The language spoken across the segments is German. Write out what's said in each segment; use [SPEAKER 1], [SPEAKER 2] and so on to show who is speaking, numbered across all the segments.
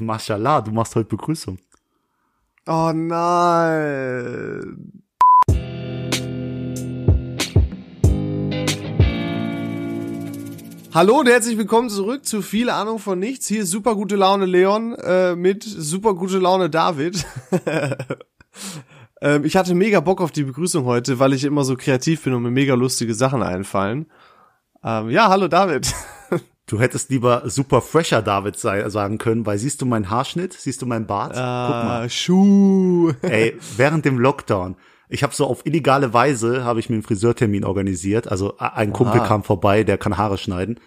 [SPEAKER 1] Mashallah, du machst heute Begrüßung.
[SPEAKER 2] Oh nein. Hallo und herzlich willkommen zurück zu viel Ahnung von nichts. Hier ist super gute Laune Leon äh, mit super gute Laune David. ähm, ich hatte mega Bock auf die Begrüßung heute, weil ich immer so kreativ bin und mir mega lustige Sachen einfallen. Ähm, ja, hallo David.
[SPEAKER 1] Du hättest lieber super fresher David sei, sagen können, weil siehst du meinen Haarschnitt, siehst du meinen Bart?
[SPEAKER 2] Ah, Guck mal. Schuh.
[SPEAKER 1] Ey, während dem Lockdown. Ich habe so auf illegale Weise habe ich mir einen Friseurtermin organisiert. Also ein Kumpel Aha. kam vorbei, der kann Haare schneiden.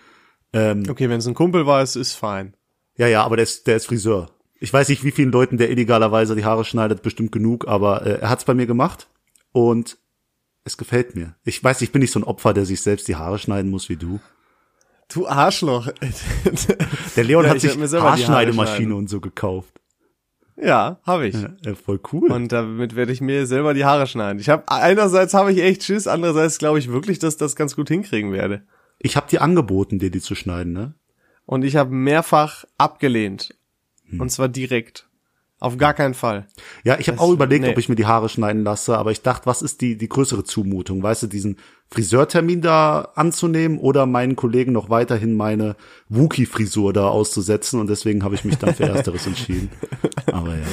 [SPEAKER 2] Ähm, okay, wenn es ein Kumpel war, ist ist fein.
[SPEAKER 1] Ja, ja, aber der ist der ist Friseur. Ich weiß nicht, wie vielen Leuten der illegalerweise die Haare schneidet, bestimmt genug, aber äh, er hat's bei mir gemacht und es gefällt mir. Ich weiß, ich bin nicht so ein Opfer, der sich selbst die Haare schneiden muss wie du.
[SPEAKER 2] Du Arschloch.
[SPEAKER 1] Der Leon ja, hat sich Haarschneidemaschine und so gekauft.
[SPEAKER 2] Ja, habe ich.
[SPEAKER 1] Ja, voll cool.
[SPEAKER 2] Und damit werde ich mir selber die Haare schneiden. Ich habe einerseits habe ich echt Schiss, andererseits glaube ich wirklich, dass das ganz gut hinkriegen werde.
[SPEAKER 1] Ich habe dir angeboten, dir die zu schneiden, ne?
[SPEAKER 2] Und ich habe mehrfach abgelehnt. Hm. Und zwar direkt. Auf gar keinen Fall.
[SPEAKER 1] Ja, ich habe auch überlegt, nee. ob ich mir die Haare schneiden lasse, aber ich dachte, was ist die, die größere Zumutung? Weißt du, diesen Friseurtermin da anzunehmen oder meinen Kollegen noch weiterhin meine Wookie-Frisur da auszusetzen und deswegen habe ich mich dann für Ersteres entschieden. Aber ja.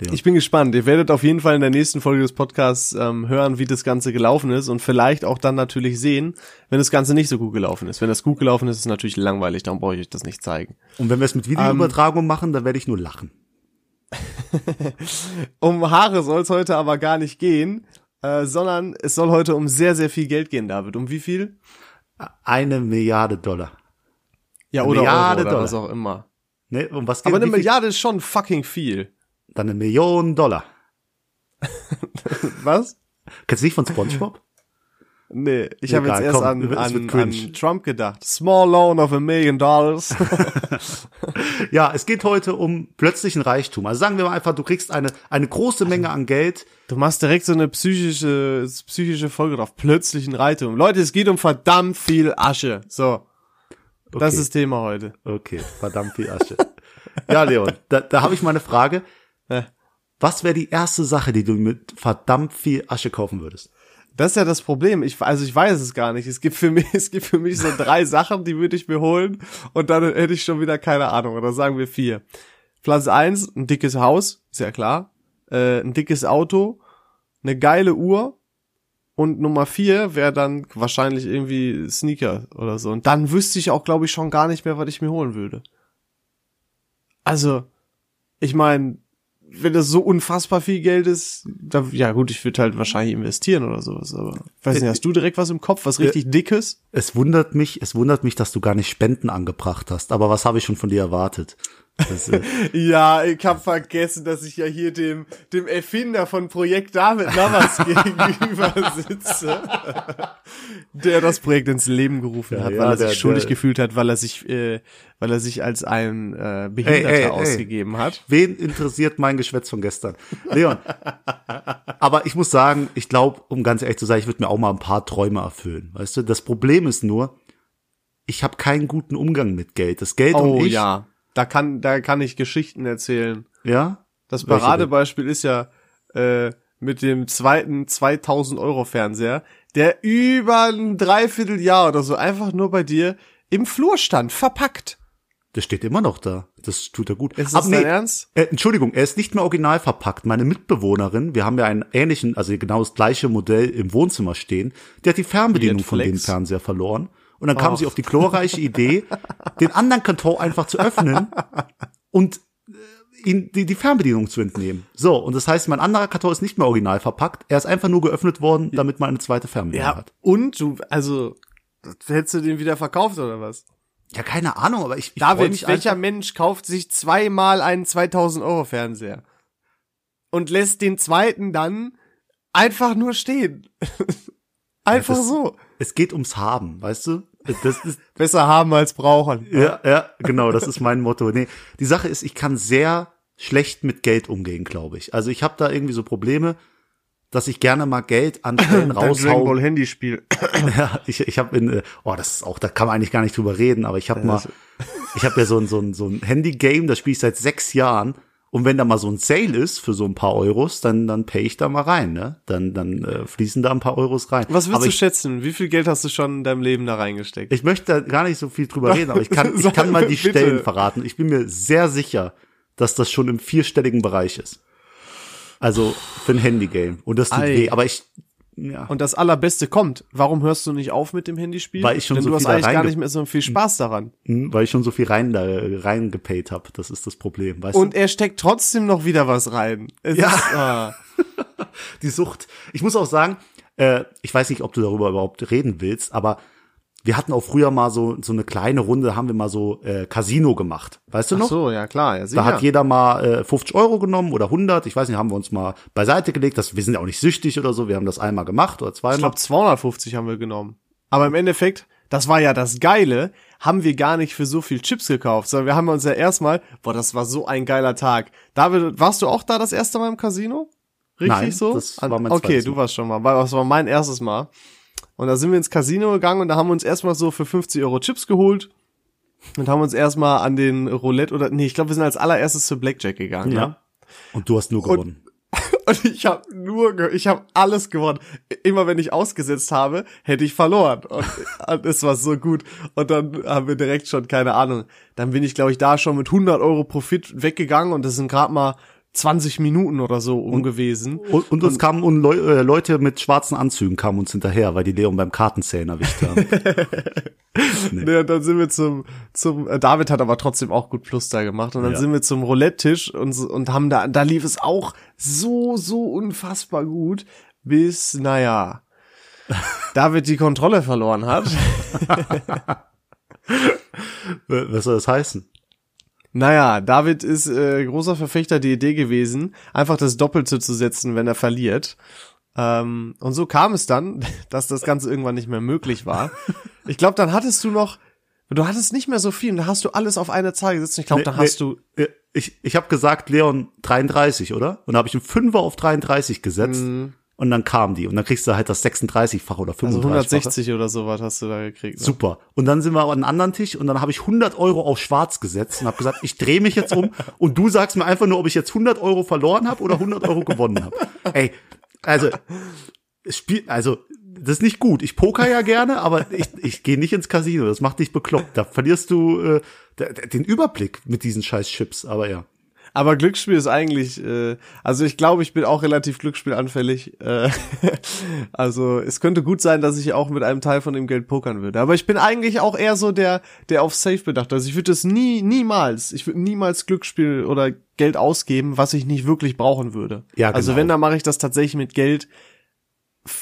[SPEAKER 2] Ja. Ich bin gespannt. Ihr werdet auf jeden Fall in der nächsten Folge des Podcasts ähm, hören, wie das Ganze gelaufen ist und vielleicht auch dann natürlich sehen, wenn das Ganze nicht so gut gelaufen ist. Wenn das gut gelaufen ist, ist es natürlich langweilig, darum brauche ich euch das nicht zeigen.
[SPEAKER 1] Und wenn wir es mit Videoübertragung ähm, machen, dann werde ich nur lachen.
[SPEAKER 2] um Haare soll es heute aber gar nicht gehen, äh, sondern es soll heute um sehr, sehr viel Geld gehen, David. Um wie viel?
[SPEAKER 1] Eine Milliarde Dollar.
[SPEAKER 2] Ja, eine oder Milliarde Euro, oder Dollar. was auch immer.
[SPEAKER 1] Nee, um was geht
[SPEAKER 2] Aber eine Milliarde ist schon fucking viel.
[SPEAKER 1] Dann eine Million Dollar.
[SPEAKER 2] was?
[SPEAKER 1] Kennst du nicht von SpongeBob?
[SPEAKER 2] Nee, ich habe jetzt erst komm, an, an, an Trump gedacht. Small loan of a million dollars.
[SPEAKER 1] ja, es geht heute um plötzlichen Reichtum. Also sagen wir mal einfach, du kriegst eine, eine große Menge an Geld.
[SPEAKER 2] Du machst direkt so eine psychische, psychische Folge drauf. Plötzlichen Reichtum. Leute, es geht um verdammt viel Asche. So. Okay. Das ist Thema heute.
[SPEAKER 1] Okay, verdammt viel Asche. ja, Leon, da, da habe ich mal eine Frage. Was wäre die erste Sache, die du mit verdammt viel Asche kaufen würdest?
[SPEAKER 2] Das ist ja das Problem. Ich, also ich weiß es gar nicht. Es gibt für mich, es gibt für mich so drei Sachen, die würde ich mir holen und dann hätte ich schon wieder keine Ahnung. Oder sagen wir vier. Platz eins, ein dickes Haus, ist ja klar. Äh, ein dickes Auto, eine geile Uhr und Nummer vier wäre dann wahrscheinlich irgendwie Sneaker oder so. Und dann wüsste ich auch, glaube ich, schon gar nicht mehr, was ich mir holen würde. Also, ich meine, wenn das so unfassbar viel Geld ist, da, ja gut, ich würde halt wahrscheinlich investieren oder sowas, aber weiß nicht, hast du direkt was im Kopf, was richtig äh, dickes?
[SPEAKER 1] Es wundert mich, es wundert mich, dass du gar nicht Spenden angebracht hast, aber was habe ich schon von dir erwartet?
[SPEAKER 2] Ja, ich habe vergessen, dass ich ja hier dem, dem Erfinder von Projekt David Navas gegenüber sitze, der das Projekt ins Leben gerufen ja, hat, ja, weil er der, sich schuldig der, gefühlt hat, weil er sich, äh, weil er sich als ein äh, Behinderter ey, ey, ausgegeben ey. hat.
[SPEAKER 1] Wen interessiert mein Geschwätz von gestern? Leon. aber ich muss sagen, ich glaube, um ganz ehrlich zu sein, ich würde mir auch mal ein paar Träume erfüllen. Weißt du, das Problem ist nur, ich habe keinen guten Umgang mit Geld. Das Geld
[SPEAKER 2] oh,
[SPEAKER 1] und ich.
[SPEAKER 2] Ja da kann, da kann ich Geschichten erzählen.
[SPEAKER 1] Ja?
[SPEAKER 2] Das Paradebeispiel ist ja äh, mit dem zweiten 2000 Euro Fernseher, der über ein Dreivierteljahr oder so einfach nur bei dir im Flur stand, verpackt.
[SPEAKER 1] Das steht immer noch da. Das tut er gut.
[SPEAKER 2] Ist das Aber nee, Ernst?
[SPEAKER 1] Äh, Entschuldigung, er ist nicht mehr original verpackt. Meine Mitbewohnerin, wir haben ja einen ähnlichen, also genau das gleiche Modell im Wohnzimmer stehen, der hat die Fernbedienung von dem Fernseher verloren. Und dann kam sie auf die glorreiche Idee, den anderen Karton einfach zu öffnen und äh, ihn die, die Fernbedienung zu entnehmen. So, und das heißt, mein anderer Karton ist nicht mehr original verpackt. Er ist einfach nur geöffnet worden, damit man eine zweite Fernbedienung ja, hat.
[SPEAKER 2] Und du, also, hättest du den wieder verkauft oder was?
[SPEAKER 1] Ja, keine Ahnung, aber ich, ich
[SPEAKER 2] David, mich welcher Mensch kauft sich zweimal einen 2000 Euro Fernseher und lässt den zweiten dann einfach nur stehen? einfach
[SPEAKER 1] ja, das,
[SPEAKER 2] so.
[SPEAKER 1] Es geht ums Haben, weißt du?
[SPEAKER 2] Das ist besser haben als brauchen.
[SPEAKER 1] Ja, ja, genau, das ist mein Motto. Nee, die Sache ist, ich kann sehr schlecht mit Geld umgehen, glaube ich. Also ich habe da irgendwie so Probleme. dass ich gerne mal Geld an Stellen raushau.
[SPEAKER 2] Dragon Ball Handyspiel.
[SPEAKER 1] ja, ich, ich habe in, äh, oh, das ist auch, da kann man eigentlich gar nicht drüber reden, aber ich habe mal, ich habe ja so ein, so ein, so ein Handy-Game, das spiele ich seit sechs Jahren. Und wenn da mal so ein Sale ist für so ein paar Euros, dann, dann pay ich da mal rein, ne? Dann, dann äh, fließen da ein paar Euros rein.
[SPEAKER 2] Was würdest du
[SPEAKER 1] ich,
[SPEAKER 2] schätzen? Wie viel Geld hast du schon in deinem Leben da reingesteckt?
[SPEAKER 1] ich möchte da gar nicht so viel drüber reden, aber ich kann, ich kann mal die
[SPEAKER 2] Bitte.
[SPEAKER 1] Stellen verraten. Ich bin mir sehr sicher, dass das schon im vierstelligen Bereich ist. Also für ein Handy-Game. Und das tut
[SPEAKER 2] Ei.
[SPEAKER 1] weh. Aber ich, ja.
[SPEAKER 2] Und das Allerbeste kommt. Warum hörst du nicht auf mit dem Handyspiel?
[SPEAKER 1] Weil ich schon
[SPEAKER 2] Denn
[SPEAKER 1] so
[SPEAKER 2] du hast
[SPEAKER 1] viel da
[SPEAKER 2] eigentlich gar nicht mehr so viel Spaß daran.
[SPEAKER 1] Hm, weil ich schon so viel rein da reingepayt habe. Das ist das Problem, weißt
[SPEAKER 2] Und er steckt trotzdem noch wieder was rein. Es
[SPEAKER 1] Ja.
[SPEAKER 2] Ist, ah.
[SPEAKER 1] du? Die Sucht. Ich muss auch sagen, äh, ich weiß nicht, ob du darüber überhaupt reden willst, aber wir hatten auch früher mal so so eine kleine Runde, haben wir mal so äh, Casino gemacht. Weißt du
[SPEAKER 2] Ach
[SPEAKER 1] noch?
[SPEAKER 2] so, ja klar. Ja, sicher.
[SPEAKER 1] Da hat jeder mal äh, 50 Euro genommen oder 100. Ich weiß nicht, haben wir uns mal beiseite gelegt. Das, wir sind ja auch nicht süchtig oder so. Wir haben das einmal gemacht oder
[SPEAKER 2] ich
[SPEAKER 1] zweimal.
[SPEAKER 2] glaube 250 haben wir genommen. Aber im Endeffekt, das war ja das Geile, haben wir gar nicht für so viel Chips gekauft, sondern wir haben uns ja erstmal, boah, das war so ein geiler Tag. David, warst du auch da das erste Mal im Casino? Richtig
[SPEAKER 1] Nein,
[SPEAKER 2] so?
[SPEAKER 1] das war mein
[SPEAKER 2] Okay, du warst schon mal, weil das war mein erstes Mal. Und da sind wir ins Casino gegangen und da haben wir uns erstmal so für 50 Euro Chips geholt und haben uns erstmal an den Roulette oder, nee, ich glaube, wir sind als allererstes zu Blackjack gegangen, ja.
[SPEAKER 1] ja. Und du hast nur gewonnen.
[SPEAKER 2] Und ich habe nur, ich habe alles gewonnen. Immer wenn ich ausgesetzt habe, hätte ich verloren. Und, und es war so gut. Und dann haben wir direkt schon, keine Ahnung, dann bin ich, glaube ich, da schon mit 100 Euro Profit weggegangen und das sind gerade mal 20 Minuten oder so um gewesen.
[SPEAKER 1] Und, und uns kamen un Leu äh, Leute mit schwarzen Anzügen kamen uns hinterher, weil die Leon beim Kartenzählen erwischt haben.
[SPEAKER 2] Nee, und dann sind wir zum, zum, äh, David hat aber trotzdem auch gut Plus da gemacht. Und dann
[SPEAKER 1] Ja.
[SPEAKER 2] sind wir zum Roulette-Tisch und, und haben da, da lief es auch so, so unfassbar gut, bis, naja, David die Kontrolle verloren hat.
[SPEAKER 1] Was soll das heißen?
[SPEAKER 2] Naja, David ist äh, großer Verfechter der Idee gewesen, einfach das Doppelte zu setzen, wenn er verliert. Ähm, und so kam es dann, dass das Ganze irgendwann nicht mehr möglich war. Ich glaube, dann hattest du noch, du hattest nicht mehr so viel und da hast du alles auf eine Zahl gesetzt. Ich glaube,
[SPEAKER 1] Nee, nee.
[SPEAKER 2] hast du,
[SPEAKER 1] Äh, Ich, ich habe gesagt, Leon 33, oder? Und da habe ich einen Fünfer auf 33 gesetzt. Und dann kam die. Und dann kriegst du halt das 36-fache oder 35
[SPEAKER 2] also 160 oder sowas hast du da gekriegt. Ne?
[SPEAKER 1] Super. Und dann sind wir an einen anderen Tisch und dann habe ich 100 Euro auf schwarz gesetzt und habe gesagt, ich drehe mich jetzt um und du sagst mir einfach nur, ob ich jetzt 100 Euro verloren habe oder 100 Euro gewonnen habe. Ey, also, es spielt, also, das ist nicht gut. Ich poker ja gerne, aber ich, ich gehe nicht ins Casino. Das macht dich bekloppt. Da verlierst du äh, den Überblick mit diesen scheiß Chips. Aber ja.
[SPEAKER 2] Aber Glücksspiel ist eigentlich, äh, also ich glaube, ich bin auch relativ glücksspielanfällig. Äh, also es könnte gut sein, dass ich auch mit einem Teil von dem Geld pokern würde. Aber ich bin eigentlich auch eher so der, der auf Safe bedacht. Also ich würde das nie, niemals, ich würde niemals Glücksspiel oder Geld ausgeben, was ich nicht wirklich brauchen würde.
[SPEAKER 1] Ja,
[SPEAKER 2] Also
[SPEAKER 1] genau.
[SPEAKER 2] wenn, dann mache ich das tatsächlich mit Geld,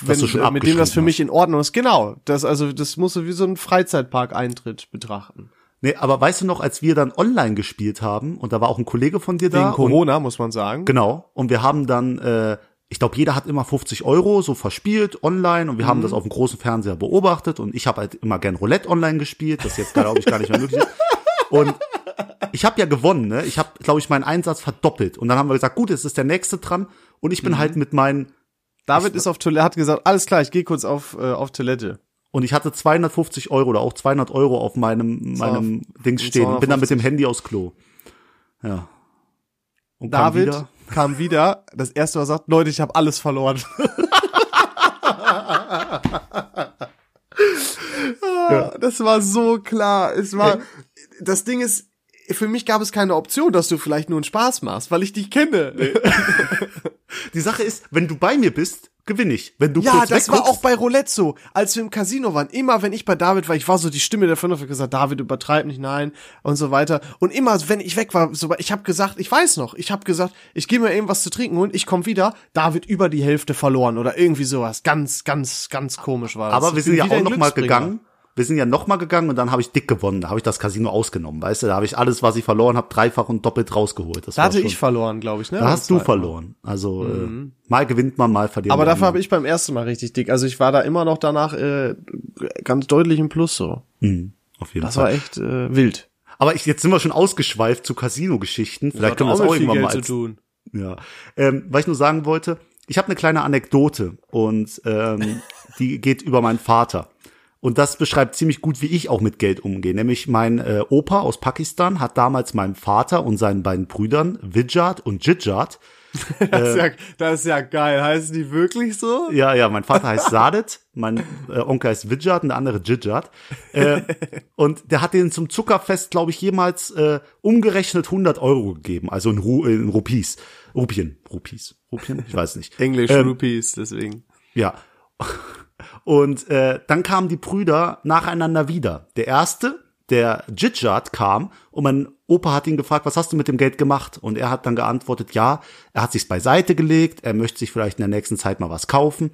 [SPEAKER 2] wenn, äh, mit dem das für mich in Ordnung ist. Genau. Das, also das musst du wie so ein Freizeitpark-Eintritt betrachten.
[SPEAKER 1] Nee, aber weißt du noch, als wir dann online gespielt haben und da war auch ein Kollege von dir da.
[SPEAKER 2] Wegen
[SPEAKER 1] und-
[SPEAKER 2] Corona, muss man sagen.
[SPEAKER 1] Genau. Und wir haben dann, äh, ich glaube, jeder hat immer 50 Euro so verspielt online und wir
[SPEAKER 2] Mhm.
[SPEAKER 1] haben das auf dem großen Fernseher beobachtet und ich habe halt immer gern Roulette online gespielt, das jetzt glaube ich gar nicht mehr möglich ist. Und ich habe ja gewonnen, ne? Ich habe, glaube ich, meinen Einsatz verdoppelt. Und dann haben wir gesagt, gut, jetzt ist der nächste dran und ich bin
[SPEAKER 2] Mhm.
[SPEAKER 1] halt mit meinen
[SPEAKER 2] David ist auf Toilette, hat gesagt, alles klar, ich gehe kurz auf, äh, auf Toilette.
[SPEAKER 1] Und ich hatte 250 Euro oder auch 200 Euro auf meinem meinem Dings stehen und bin dann mit dem Handy aufs Klo. Ja. Und kam
[SPEAKER 2] David
[SPEAKER 1] wieder.
[SPEAKER 2] kam wieder, das erste Mal sagt, Leute, ich habe alles verloren. Ah, Das war so klar. Es war, das Ding ist, für mich gab es keine Option, dass du vielleicht nur einen Spaß machst, weil ich dich kenne.
[SPEAKER 1] Die Sache ist, wenn du bei mir bist, gewinne ich. Wenn du
[SPEAKER 2] Ja, das war auch bei Roulette so. Als wir im Casino waren, immer wenn ich bei David war, ich war so die Stimme der Vernunft, gesagt, David übertreib nicht, nein und so weiter. Und immer, wenn ich weg war, so, ich habe gesagt, ich weiß noch, ich habe gesagt, ich gehe mir eben was zu trinken und ich komme wieder, David über die Hälfte verloren oder irgendwie sowas. Ganz, ganz, ganz komisch war das.
[SPEAKER 1] Aber wir sind ja auch noch mal gegangen. Wir sind ja noch mal gegangen und dann habe ich dick gewonnen. Da habe ich das Casino ausgenommen, weißt du? Da habe ich alles, was ich verloren habe, dreifach und doppelt rausgeholt. Das
[SPEAKER 2] Da hatte
[SPEAKER 1] schon,
[SPEAKER 2] ich verloren, glaube ich, ne?
[SPEAKER 1] Da hast du verloren. Also äh, mal gewinnt man, mal verliert
[SPEAKER 2] Aber
[SPEAKER 1] man.
[SPEAKER 2] dafür habe ich beim ersten Mal richtig dick. Also ich war da immer noch danach äh, ganz deutlich im Plus so.
[SPEAKER 1] Mhm, auf jeden
[SPEAKER 2] Das
[SPEAKER 1] Fall.
[SPEAKER 2] war echt äh, wild.
[SPEAKER 1] Aber ich, jetzt sind wir schon ausgeschweift zu Casino-Geschichten. Vielleicht können wir das auch irgendwann mal als,
[SPEAKER 2] tun.
[SPEAKER 1] Ja. Ähm, was ich nur sagen wollte, ich habe eine kleine Anekdote und ähm, die geht über meinen Vater. Und das beschreibt ziemlich gut, wie ich auch mit Geld umgehe. Nämlich mein äh, Opa aus Pakistan hat damals meinem Vater und seinen beiden Brüdern Vijat und Jijat
[SPEAKER 2] das, ist ja, das ist ja geil. Heißen die wirklich so?
[SPEAKER 1] Ja, ja, mein Vater heißt Sadet, mein äh, Onkel heißt Vijat und der andere Jijat. Äh, und der hat denen zum Zuckerfest, glaube ich, jemals äh, umgerechnet 100 Euro gegeben, also in, Ru in Rupies. Rupien, Rupies, Rupien, ich weiß nicht.
[SPEAKER 2] Englisch ähm, Rupies, deswegen.
[SPEAKER 1] Ja. Und äh, dann kamen die Brüder nacheinander wieder. Der erste, der Jijat kam und mein Opa hat ihn gefragt, was hast du mit dem Geld gemacht? Und er hat dann geantwortet, ja, er hat sich's beiseite gelegt, er möchte sich vielleicht in der nächsten Zeit mal was kaufen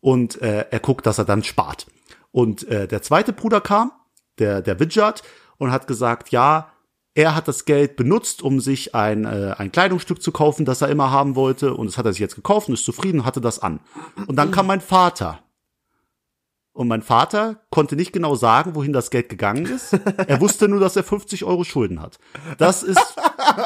[SPEAKER 1] und äh, er guckt, dass er dann spart. Und äh, der zweite Bruder kam, der der Widjat, und hat gesagt, ja, er hat das Geld benutzt, um sich ein, äh, ein Kleidungsstück zu kaufen, das er immer haben wollte, und das hat er sich jetzt gekauft und ist zufrieden und hatte das an. Und dann kam mein Vater und mein Vater konnte nicht genau sagen, wohin das Geld gegangen ist. Er wusste nur, dass er 50 Euro Schulden hat. Das ist,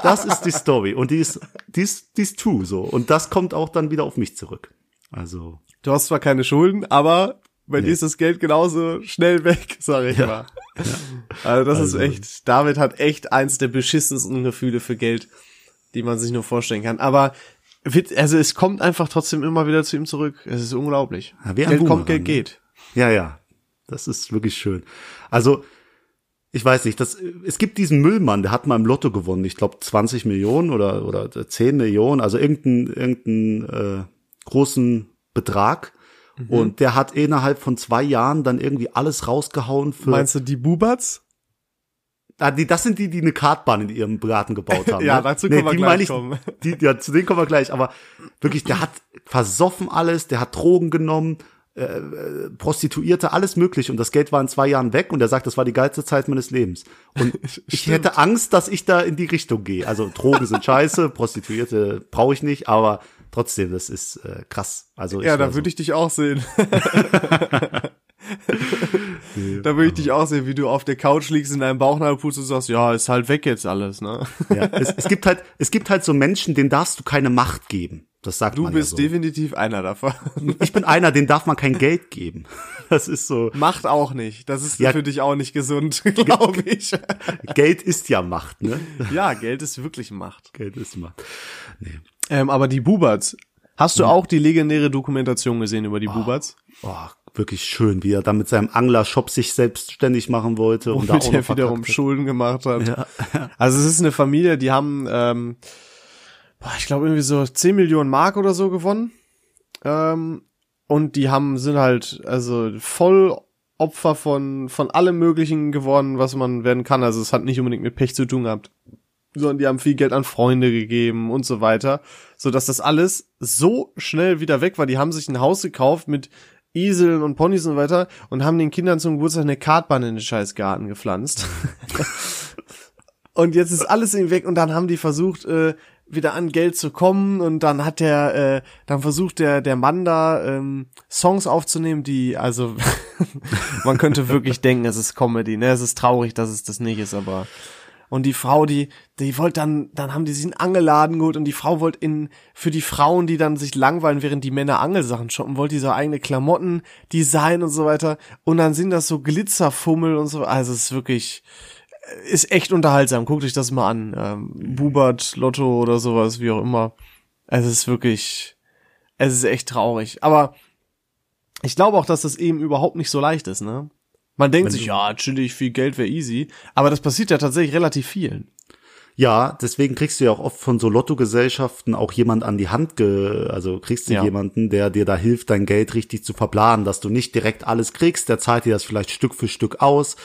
[SPEAKER 1] das ist die Story. Und die ist, die ist, die ist true, so. Und das kommt auch dann wieder auf mich zurück. Also.
[SPEAKER 2] Du hast zwar keine Schulden, aber bei nee. dir ist das Geld genauso schnell weg, sag ich ja. mal. Ja. Also das also. ist echt, David hat echt eins der beschissensten Gefühle für Geld, die man sich nur vorstellen kann. Aber also es kommt einfach trotzdem immer wieder zu ihm zurück. Es ist unglaublich. Ja, Geld kommt, Geld ne? geht.
[SPEAKER 1] Ja, ja. Das ist wirklich schön. Also, ich weiß nicht, das, es gibt diesen Müllmann, der hat mal im Lotto gewonnen, ich glaube 20 Millionen oder, oder 10 Millionen, also irgendeinen irgendeinen äh, großen Betrag. Mhm. Und der hat innerhalb von zwei Jahren dann irgendwie alles rausgehauen für.
[SPEAKER 2] Meinst du die Bubats?
[SPEAKER 1] Ah, die, das sind die, die eine Kartbahn in ihrem Garten gebaut haben.
[SPEAKER 2] ja, ne? dazu nee, können wir gleich ich, kommen.
[SPEAKER 1] Die, ja, zu denen kommen wir gleich. Aber wirklich, der hat versoffen alles, der hat Drogen genommen äh, Prostituierte, alles möglich und das Geld war in zwei Jahren weg und er sagt, das war die geilste Zeit meines Lebens. Und ich hätte Angst, dass ich da in die Richtung gehe. Also Drogen sind scheiße, Prostituierte brauche ich nicht, aber trotzdem, das ist äh, krass. Also
[SPEAKER 2] ja, da würde ich dich auch sehen. da würde ich dich auch sehen, wie du auf der Couch liegst in deinem Bauchnabelpust und sagst, ja, ist halt weg jetzt alles, ne?
[SPEAKER 1] Ja, es, es gibt halt, es gibt halt so Menschen, denen darfst du keine Macht geben. Das sagt
[SPEAKER 2] du
[SPEAKER 1] man
[SPEAKER 2] bist
[SPEAKER 1] ja
[SPEAKER 2] so. definitiv einer davon.
[SPEAKER 1] Ich bin einer, den darf man kein Geld geben. Das ist so.
[SPEAKER 2] Macht auch nicht. Das ist ja, für dich auch nicht gesund, glaube ich.
[SPEAKER 1] Geld ist ja Macht, ne?
[SPEAKER 2] Ja, Geld ist wirklich Macht.
[SPEAKER 1] Geld ist Macht.
[SPEAKER 2] Nee. Ähm, aber die Buberts. Hast du hm. auch die legendäre Dokumentation gesehen über die oh, Buberts?
[SPEAKER 1] Oh, wirklich schön, wie er dann mit seinem Anglershop sich selbstständig machen wollte
[SPEAKER 2] und, und da auch noch wiederum Schulden gemacht hat. Ja. Also es ist eine Familie, die haben ähm, boah, ich glaube irgendwie so 10 Millionen Mark oder so gewonnen. Ähm, und die haben, sind halt, also voll Opfer von, von allem Möglichen geworden, was man werden kann. Also es hat nicht unbedingt mit Pech zu tun gehabt. Sondern die haben viel Geld an Freunde gegeben und so weiter. So dass das alles so schnell wieder weg war. Die haben sich ein Haus gekauft mit Eseln und Ponys und weiter und haben den Kindern zum Geburtstag eine Kartbahn in den scheiß Garten gepflanzt. und jetzt ist alles weg und dann haben die versucht, äh, wieder an Geld zu kommen und dann hat der, äh, dann versucht der der Mann da ähm, Songs aufzunehmen, die also man könnte wirklich denken, es ist Comedy, ne? Es ist traurig, dass es das nicht ist, aber und die Frau, die die wollte dann dann haben die sich einen Angeladen geholt und die Frau wollte in für die Frauen, die dann sich langweilen, während die Männer Angelsachen shoppen, wollte die so eigene Klamotten Design und so weiter und dann sind das so Glitzerfummel und so, also es ist wirklich ist echt unterhaltsam. Guckt euch das mal an. Ähm, Bubert, Lotto oder sowas, wie auch immer. Es ist wirklich, es ist echt traurig. Aber ich glaube auch, dass das eben überhaupt nicht so leicht ist, ne? Man denkt Wenn sich, ja, chillig, viel Geld wäre easy. Aber das passiert ja tatsächlich relativ vielen.
[SPEAKER 1] Ja, deswegen kriegst du ja auch oft von so Lottogesellschaften auch jemand an die Hand, ge also kriegst du ja. jemanden, der dir da hilft, dein Geld richtig zu verplanen, dass du nicht direkt alles kriegst, der zahlt dir das vielleicht Stück für Stück aus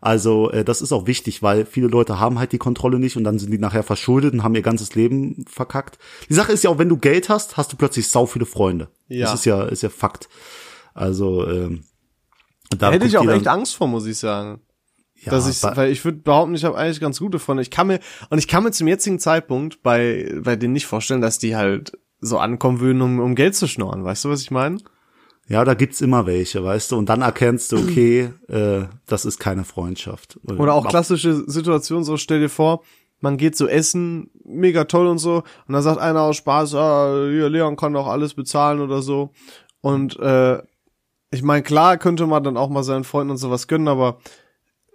[SPEAKER 1] also äh, das ist auch wichtig, weil viele Leute haben halt die Kontrolle nicht und dann sind die nachher verschuldet und haben ihr ganzes Leben verkackt. Die Sache ist ja auch, wenn du Geld hast, hast du plötzlich sau viele Freunde. Ja. Das ist ja ist ja Fakt. Also ähm,
[SPEAKER 2] da hätte ich auch echt Angst vor, muss ich sagen. Ja, dass ich, weil ich würde behaupten, ich habe eigentlich ganz gute Freunde. Ich kann mir und ich kann mir zum jetzigen Zeitpunkt bei bei denen nicht vorstellen, dass die halt so ankommen würden, um, um Geld zu schnorren. Weißt du, was ich meine?
[SPEAKER 1] Ja, da gibt's immer welche, weißt du, und dann erkennst du, okay, äh, das ist keine Freundschaft.
[SPEAKER 2] Oder auch klassische Situation, so stell dir vor, man geht so essen mega toll und so. Und dann sagt einer aus Spaß, ah, hier, Leon kann doch alles bezahlen oder so. Und äh, ich meine, klar könnte man dann auch mal seinen Freunden und sowas gönnen, aber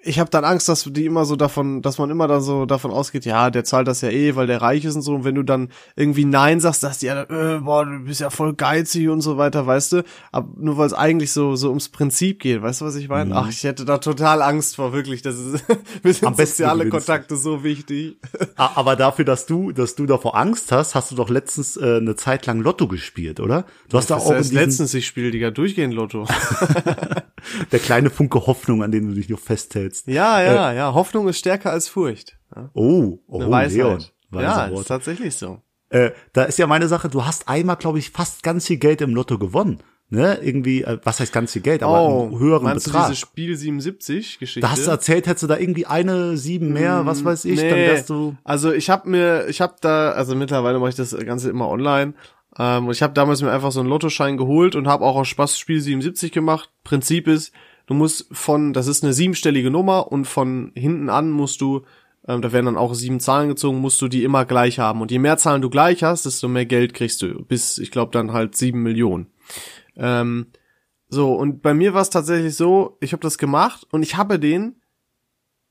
[SPEAKER 2] ich habe dann Angst, dass die immer so davon, dass man immer dann so davon ausgeht, ja, der zahlt das ja eh, weil der reich ist und so. Und wenn du dann irgendwie Nein sagst, dass die ja, äh, boah, du bist ja voll geizig und so weiter, weißt du. Aber nur weil es eigentlich so so ums Prinzip geht, weißt du, was ich meine? Mhm. Ach, ich hätte da total Angst vor, wirklich. Das ist mir sind soziale Kontakte so wichtig.
[SPEAKER 1] Aber dafür, dass du, dass du davor Angst hast, hast du doch letztens äh, eine Zeit lang Lotto gespielt, oder? Du hast
[SPEAKER 2] da
[SPEAKER 1] auch
[SPEAKER 2] diesen... letztens ich spiele, Digga, durchgehend Lotto.
[SPEAKER 1] der kleine Funke Hoffnung, an den du dich noch festhältst.
[SPEAKER 2] Ja, ja, äh, ja. Hoffnung ist stärker als Furcht. Ja?
[SPEAKER 1] Oh, oh, Eine Weisheit. Leon.
[SPEAKER 2] Ja, Wort. ist tatsächlich so.
[SPEAKER 1] Äh, da ist ja meine Sache, du hast einmal, glaube ich, fast ganz viel Geld im Lotto gewonnen. Ne, irgendwie, äh, was heißt ganz viel Geld, aber oh, einen höheren meinst Betrag. Du
[SPEAKER 2] diese Spiel 77 Geschichte?
[SPEAKER 1] Da hast du erzählt, hättest du da irgendwie eine sieben mehr, mm, was weiß ich, nee. dann wärst du.
[SPEAKER 2] Also ich habe mir, ich habe da, also mittlerweile mache ich das Ganze immer online. Ähm, und ich habe damals mir einfach so einen Lottoschein geholt und habe auch aus Spaß Spiel 77 gemacht. Prinzip ist, du musst von, das ist eine siebenstellige Nummer und von hinten an musst du, ähm, da werden dann auch sieben Zahlen gezogen, musst du die immer gleich haben. Und je mehr Zahlen du gleich hast, desto mehr Geld kriegst du. Bis, ich glaube, dann halt sieben Millionen. Ähm, so, und bei mir war es tatsächlich so, ich habe das gemacht und ich habe den,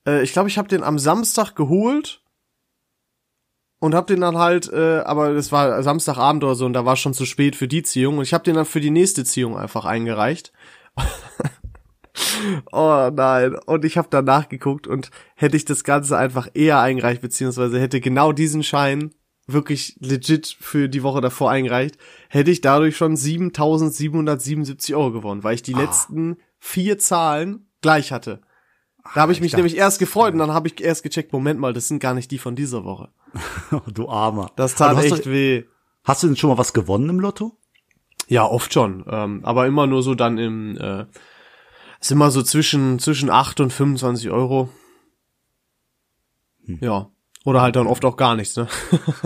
[SPEAKER 2] äh, ich glaube, ich habe den am Samstag geholt und hab den dann halt, äh, aber das war Samstagabend oder so und da war schon zu spät für die Ziehung und ich hab den dann für die nächste Ziehung einfach eingereicht. oh nein. Und ich habe danach geguckt und hätte ich das Ganze einfach eher eingereicht, beziehungsweise hätte genau diesen Schein wirklich legit für die Woche davor eingereicht, hätte ich dadurch schon 7777 Euro gewonnen, weil ich die ah. letzten vier Zahlen gleich hatte. Da habe ich mich ich nämlich erst gefreut und dann habe ich erst gecheckt, Moment mal, das sind gar nicht die von dieser Woche.
[SPEAKER 1] du Armer.
[SPEAKER 2] Das tat echt du, weh.
[SPEAKER 1] Hast du denn schon mal was gewonnen im Lotto?
[SPEAKER 2] Ja, oft schon. Ähm, aber immer nur so dann im äh, ist immer so zwischen, zwischen 8 und 25 Euro. Hm. Ja. Oder halt dann oft auch gar nichts, ne?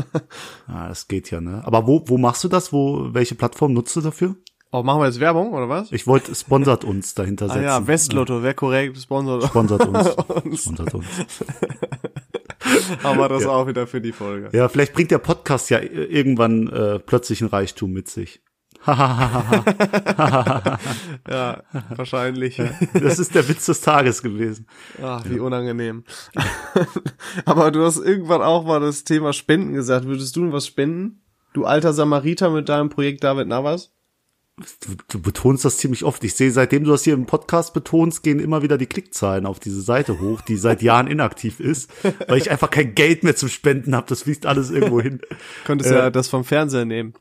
[SPEAKER 1] ah, das geht ja, ne? Aber wo, wo machst du das? Wo, welche Plattform nutzt du dafür?
[SPEAKER 2] Oh, machen wir jetzt Werbung, oder was?
[SPEAKER 1] Ich wollte, sponsert uns dahinter setzen. Ah
[SPEAKER 2] ja, Westlotto, wäre korrekt, sponsert,
[SPEAKER 1] sponsert uns. sponsert uns.
[SPEAKER 2] Haben wir das ja. auch wieder für die Folge.
[SPEAKER 1] Ja, vielleicht bringt der Podcast ja irgendwann äh, plötzlich ein Reichtum mit sich.
[SPEAKER 2] ja, wahrscheinlich.
[SPEAKER 1] Das ist der Witz des Tages gewesen.
[SPEAKER 2] Ach, wie unangenehm. Aber du hast irgendwann auch mal das Thema Spenden gesagt. Würdest du was spenden? Du alter Samariter mit deinem Projekt David Navas?
[SPEAKER 1] Du, du betonst das ziemlich oft. Ich sehe, seitdem du das hier im Podcast betonst, gehen immer wieder die Klickzahlen auf diese Seite hoch, die seit Jahren inaktiv ist, weil ich einfach kein Geld mehr zum Spenden habe. Das fließt alles irgendwo hin.
[SPEAKER 2] Könntest äh, ja das vom Fernseher nehmen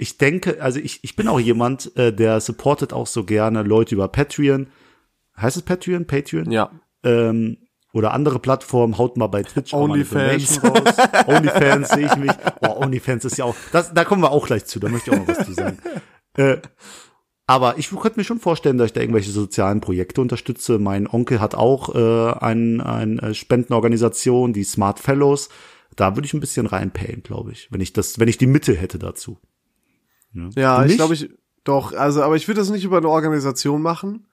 [SPEAKER 1] ich denke, also ich, ich bin auch jemand, äh, der supportet auch so gerne Leute über Patreon. Heißt es Patreon? Patreon?
[SPEAKER 2] Ja.
[SPEAKER 1] Ähm, oder andere Plattformen, haut mal bei Twitch
[SPEAKER 2] OnlyFans
[SPEAKER 1] raus. OnlyFans sehe ich mich. Boah, OnlyFans ist ja auch, das, da kommen wir auch gleich zu, da möchte ich auch noch was zu sagen. Äh, aber ich könnte mir schon vorstellen, dass ich da irgendwelche sozialen Projekte unterstütze. Mein Onkel hat auch äh, ein, eine äh, Spendenorganisation, die Smart Fellows. Da würde ich ein bisschen reinpayen, glaube ich, wenn ich das, wenn ich die Mitte hätte dazu.
[SPEAKER 2] Ja, ja ich glaube ich doch, also aber ich würde das nicht über eine Organisation machen.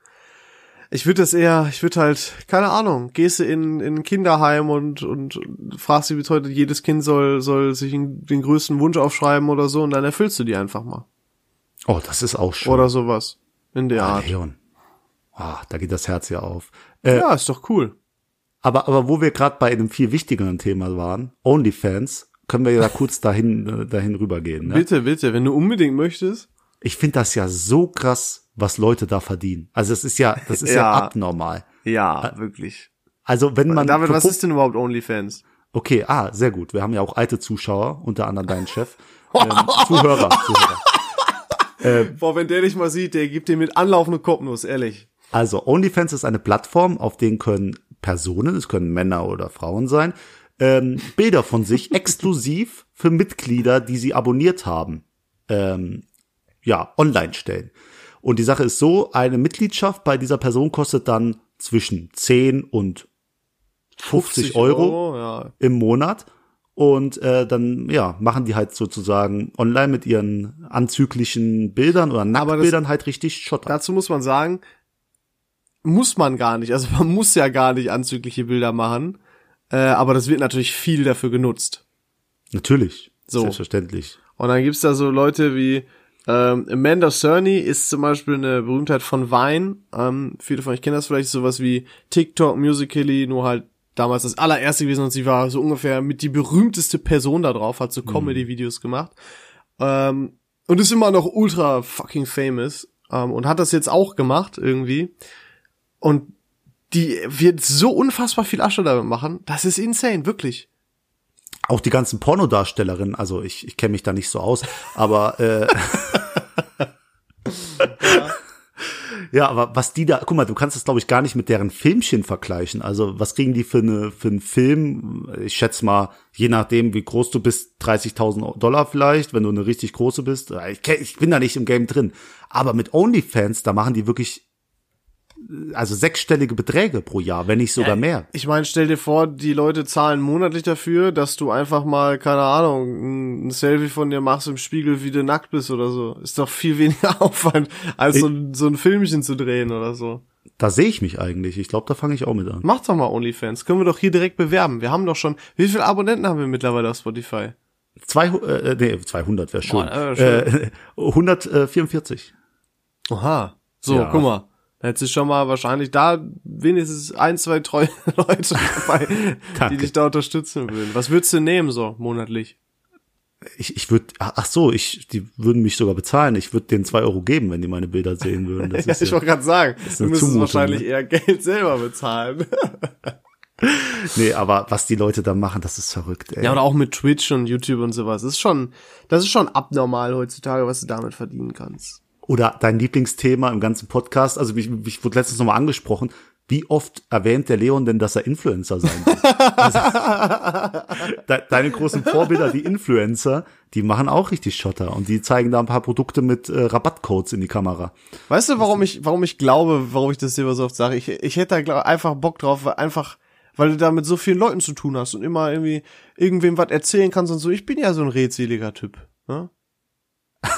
[SPEAKER 2] Ich würde das eher, ich würde halt, keine Ahnung, gehst du in, in ein Kinderheim und, und fragst dich, wie heute jedes Kind soll, soll sich den größten Wunsch aufschreiben oder so und dann erfüllst du die einfach mal.
[SPEAKER 1] Oh, das ist auch schön.
[SPEAKER 2] Oder sowas. In der oh, Art.
[SPEAKER 1] Leon. Oh, da geht das Herz ja auf.
[SPEAKER 2] Äh, ja, ist doch cool.
[SPEAKER 1] Aber, aber wo wir gerade bei einem viel wichtigeren Thema waren, OnlyFans, können wir ja da kurz dahin, äh, dahin rübergehen. Ne?
[SPEAKER 2] Bitte, bitte, wenn du unbedingt möchtest.
[SPEAKER 1] Ich finde das ja so krass, was Leute da verdienen. Also es ist ja, das ist ja, ja abnormal.
[SPEAKER 2] Ja, äh, wirklich.
[SPEAKER 1] Also wenn man.
[SPEAKER 2] David, was ist denn überhaupt OnlyFans?
[SPEAKER 1] Okay, ah, sehr gut. Wir haben ja auch alte Zuschauer, unter anderem deinen Chef. ähm, Zuhörer, Zuhörer.
[SPEAKER 2] Ähm, Boah, wenn der dich mal sieht, der gibt dir mit anlaufende Kopfnuss, ehrlich.
[SPEAKER 1] Also OnlyFans ist eine Plattform, auf denen können Personen, es können Männer oder Frauen sein, ähm, Bilder von sich exklusiv für Mitglieder, die sie abonniert haben, ähm, ja, online stellen. Und die Sache ist so, eine Mitgliedschaft bei dieser Person kostet dann zwischen 10 und 50, 50 Euro, Euro ja. im Monat. Und äh, dann ja machen die halt sozusagen online mit ihren anzüglichen Bildern oder Nacktbildern halt richtig Schotter.
[SPEAKER 2] Dazu muss man sagen, muss man gar nicht. Also man muss ja gar nicht anzügliche Bilder machen. Äh, aber das wird natürlich viel dafür genutzt.
[SPEAKER 1] Natürlich. So. Selbstverständlich.
[SPEAKER 2] Und dann gibt's da so Leute wie ähm, Amanda Cerny ist zum Beispiel eine Berühmtheit von Vine. Ähm, viele von euch kennen das vielleicht, sowas wie TikTok, Musically, nur halt damals das allererste gewesen und sie war so ungefähr mit die berühmteste Person da drauf, hat so mhm. Comedy-Videos gemacht. Ähm, und ist immer noch ultra fucking famous. Ähm, und hat das jetzt auch gemacht irgendwie. Und die wird so unfassbar viel Asche damit machen. Das ist insane, wirklich
[SPEAKER 1] auch die ganzen Pornodarstellerinnen, also ich, ich kenne mich da nicht so aus, aber äh, ja. ja, aber was die da, guck mal, du kannst das glaube ich gar nicht mit deren Filmchen vergleichen. Also was kriegen die für eine für einen Film? Ich schätze mal, je nachdem wie groß du bist, 30.000 Dollar vielleicht, wenn du eine richtig große bist. Ich, ich bin da nicht im Game drin, aber mit OnlyFans, da machen die wirklich also sechsstellige Beträge pro Jahr, wenn nicht sogar mehr.
[SPEAKER 2] Ich meine, stell dir vor, die Leute zahlen monatlich dafür, dass du einfach mal, keine Ahnung, ein Selfie von dir machst im Spiegel, wie du nackt bist oder so. Ist doch viel weniger Aufwand, als so, ein, so ein Filmchen zu drehen oder so.
[SPEAKER 1] Da sehe ich mich eigentlich. Ich glaube, da fange ich auch mit an.
[SPEAKER 2] Mach doch mal OnlyFans. Können wir doch hier direkt bewerben. Wir haben doch schon, wie viele Abonnenten haben wir mittlerweile auf Spotify?
[SPEAKER 1] Zwei, äh, nee, 200 wäre schön. Boah, äh, schön. Äh, 144.
[SPEAKER 2] Oha. So, ja. guck mal. Da hättest du schon mal wahrscheinlich da wenigstens ein, zwei treue Leute dabei, die dich da unterstützen würden. Was würdest du nehmen so monatlich?
[SPEAKER 1] Ich, ich würde, ach so, ich, die würden mich sogar bezahlen. Ich würde denen zwei Euro geben, wenn die meine Bilder sehen würden.
[SPEAKER 2] Das ja, ist ich ja, wollte gerade sagen, du müsstest wahrscheinlich ne? eher Geld selber bezahlen.
[SPEAKER 1] nee, aber was die Leute da machen, das ist verrückt, ey.
[SPEAKER 2] Ja, oder auch mit Twitch und YouTube und sowas. Das ist schon, das ist schon abnormal heutzutage, was du damit verdienen kannst.
[SPEAKER 1] Oder dein Lieblingsthema im ganzen Podcast, also mich, mich wurde letztens nochmal angesprochen, wie oft erwähnt der Leon denn, dass er Influencer sein will? also, de deine großen Vorbilder, die Influencer, die machen auch richtig Schotter und die zeigen da ein paar Produkte mit äh, Rabattcodes in die Kamera.
[SPEAKER 2] Weißt du, warum ich, warum ich glaube, warum ich das dir so oft sage? Ich, ich hätte da einfach Bock drauf, weil einfach, weil du da mit so vielen Leuten zu tun hast und immer irgendwie irgendwem was erzählen kannst und so. Ich bin ja so ein redseliger Typ. Ne?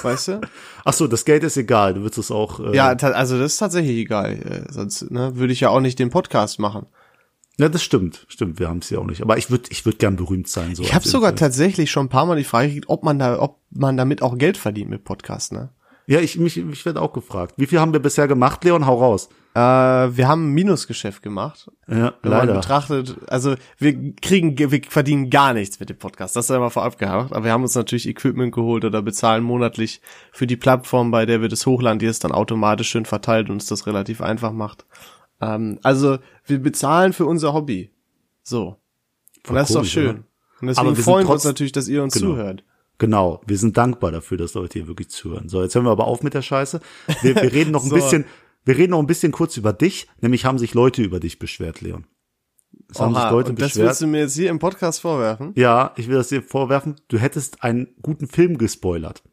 [SPEAKER 2] Weißt du?
[SPEAKER 1] Ach so, das Geld ist egal, du willst es auch.
[SPEAKER 2] Äh ja, also das ist tatsächlich egal. Äh, sonst ne, würde ich ja auch nicht den Podcast machen.
[SPEAKER 1] Ja, das stimmt, stimmt, wir haben es ja auch nicht. Aber ich würde, ich würde gern berühmt sein.
[SPEAKER 2] So ich habe sogar Fall. tatsächlich schon ein paar Mal die Frage gekriegt, ob man da, ob man damit auch Geld verdient mit Podcast, ne?
[SPEAKER 1] Ja, ich mich, ich werde auch gefragt. Wie viel haben wir bisher gemacht, Leon? Hau raus.
[SPEAKER 2] Äh, wir haben ein Minusgeschäft gemacht.
[SPEAKER 1] Ja,
[SPEAKER 2] wenn leider. Betrachtet, also wir kriegen, wir verdienen gar nichts mit dem Podcast. Das ist einmal vorab gehabt. Aber wir haben uns natürlich Equipment geholt oder bezahlen monatlich für die Plattform, bei der wir das hochladen, die es dann automatisch schön verteilt und uns das relativ einfach macht. Ähm, also wir bezahlen für unser Hobby. So. Und das ist doch schön. Und deswegen freuen wir uns natürlich, dass ihr uns genau. zuhört.
[SPEAKER 1] Genau, wir sind dankbar dafür, dass Leute hier wirklich zuhören. So, jetzt hören wir aber auf mit der Scheiße. Wir, wir reden noch ein so. bisschen, wir reden noch ein bisschen kurz über dich, nämlich haben sich Leute über dich beschwert, Leon.
[SPEAKER 2] Es Oha, haben sich Leute und beschwert. Das willst du mir jetzt hier im Podcast vorwerfen?
[SPEAKER 1] Ja, ich will das dir vorwerfen. Du hättest einen guten Film gespoilert.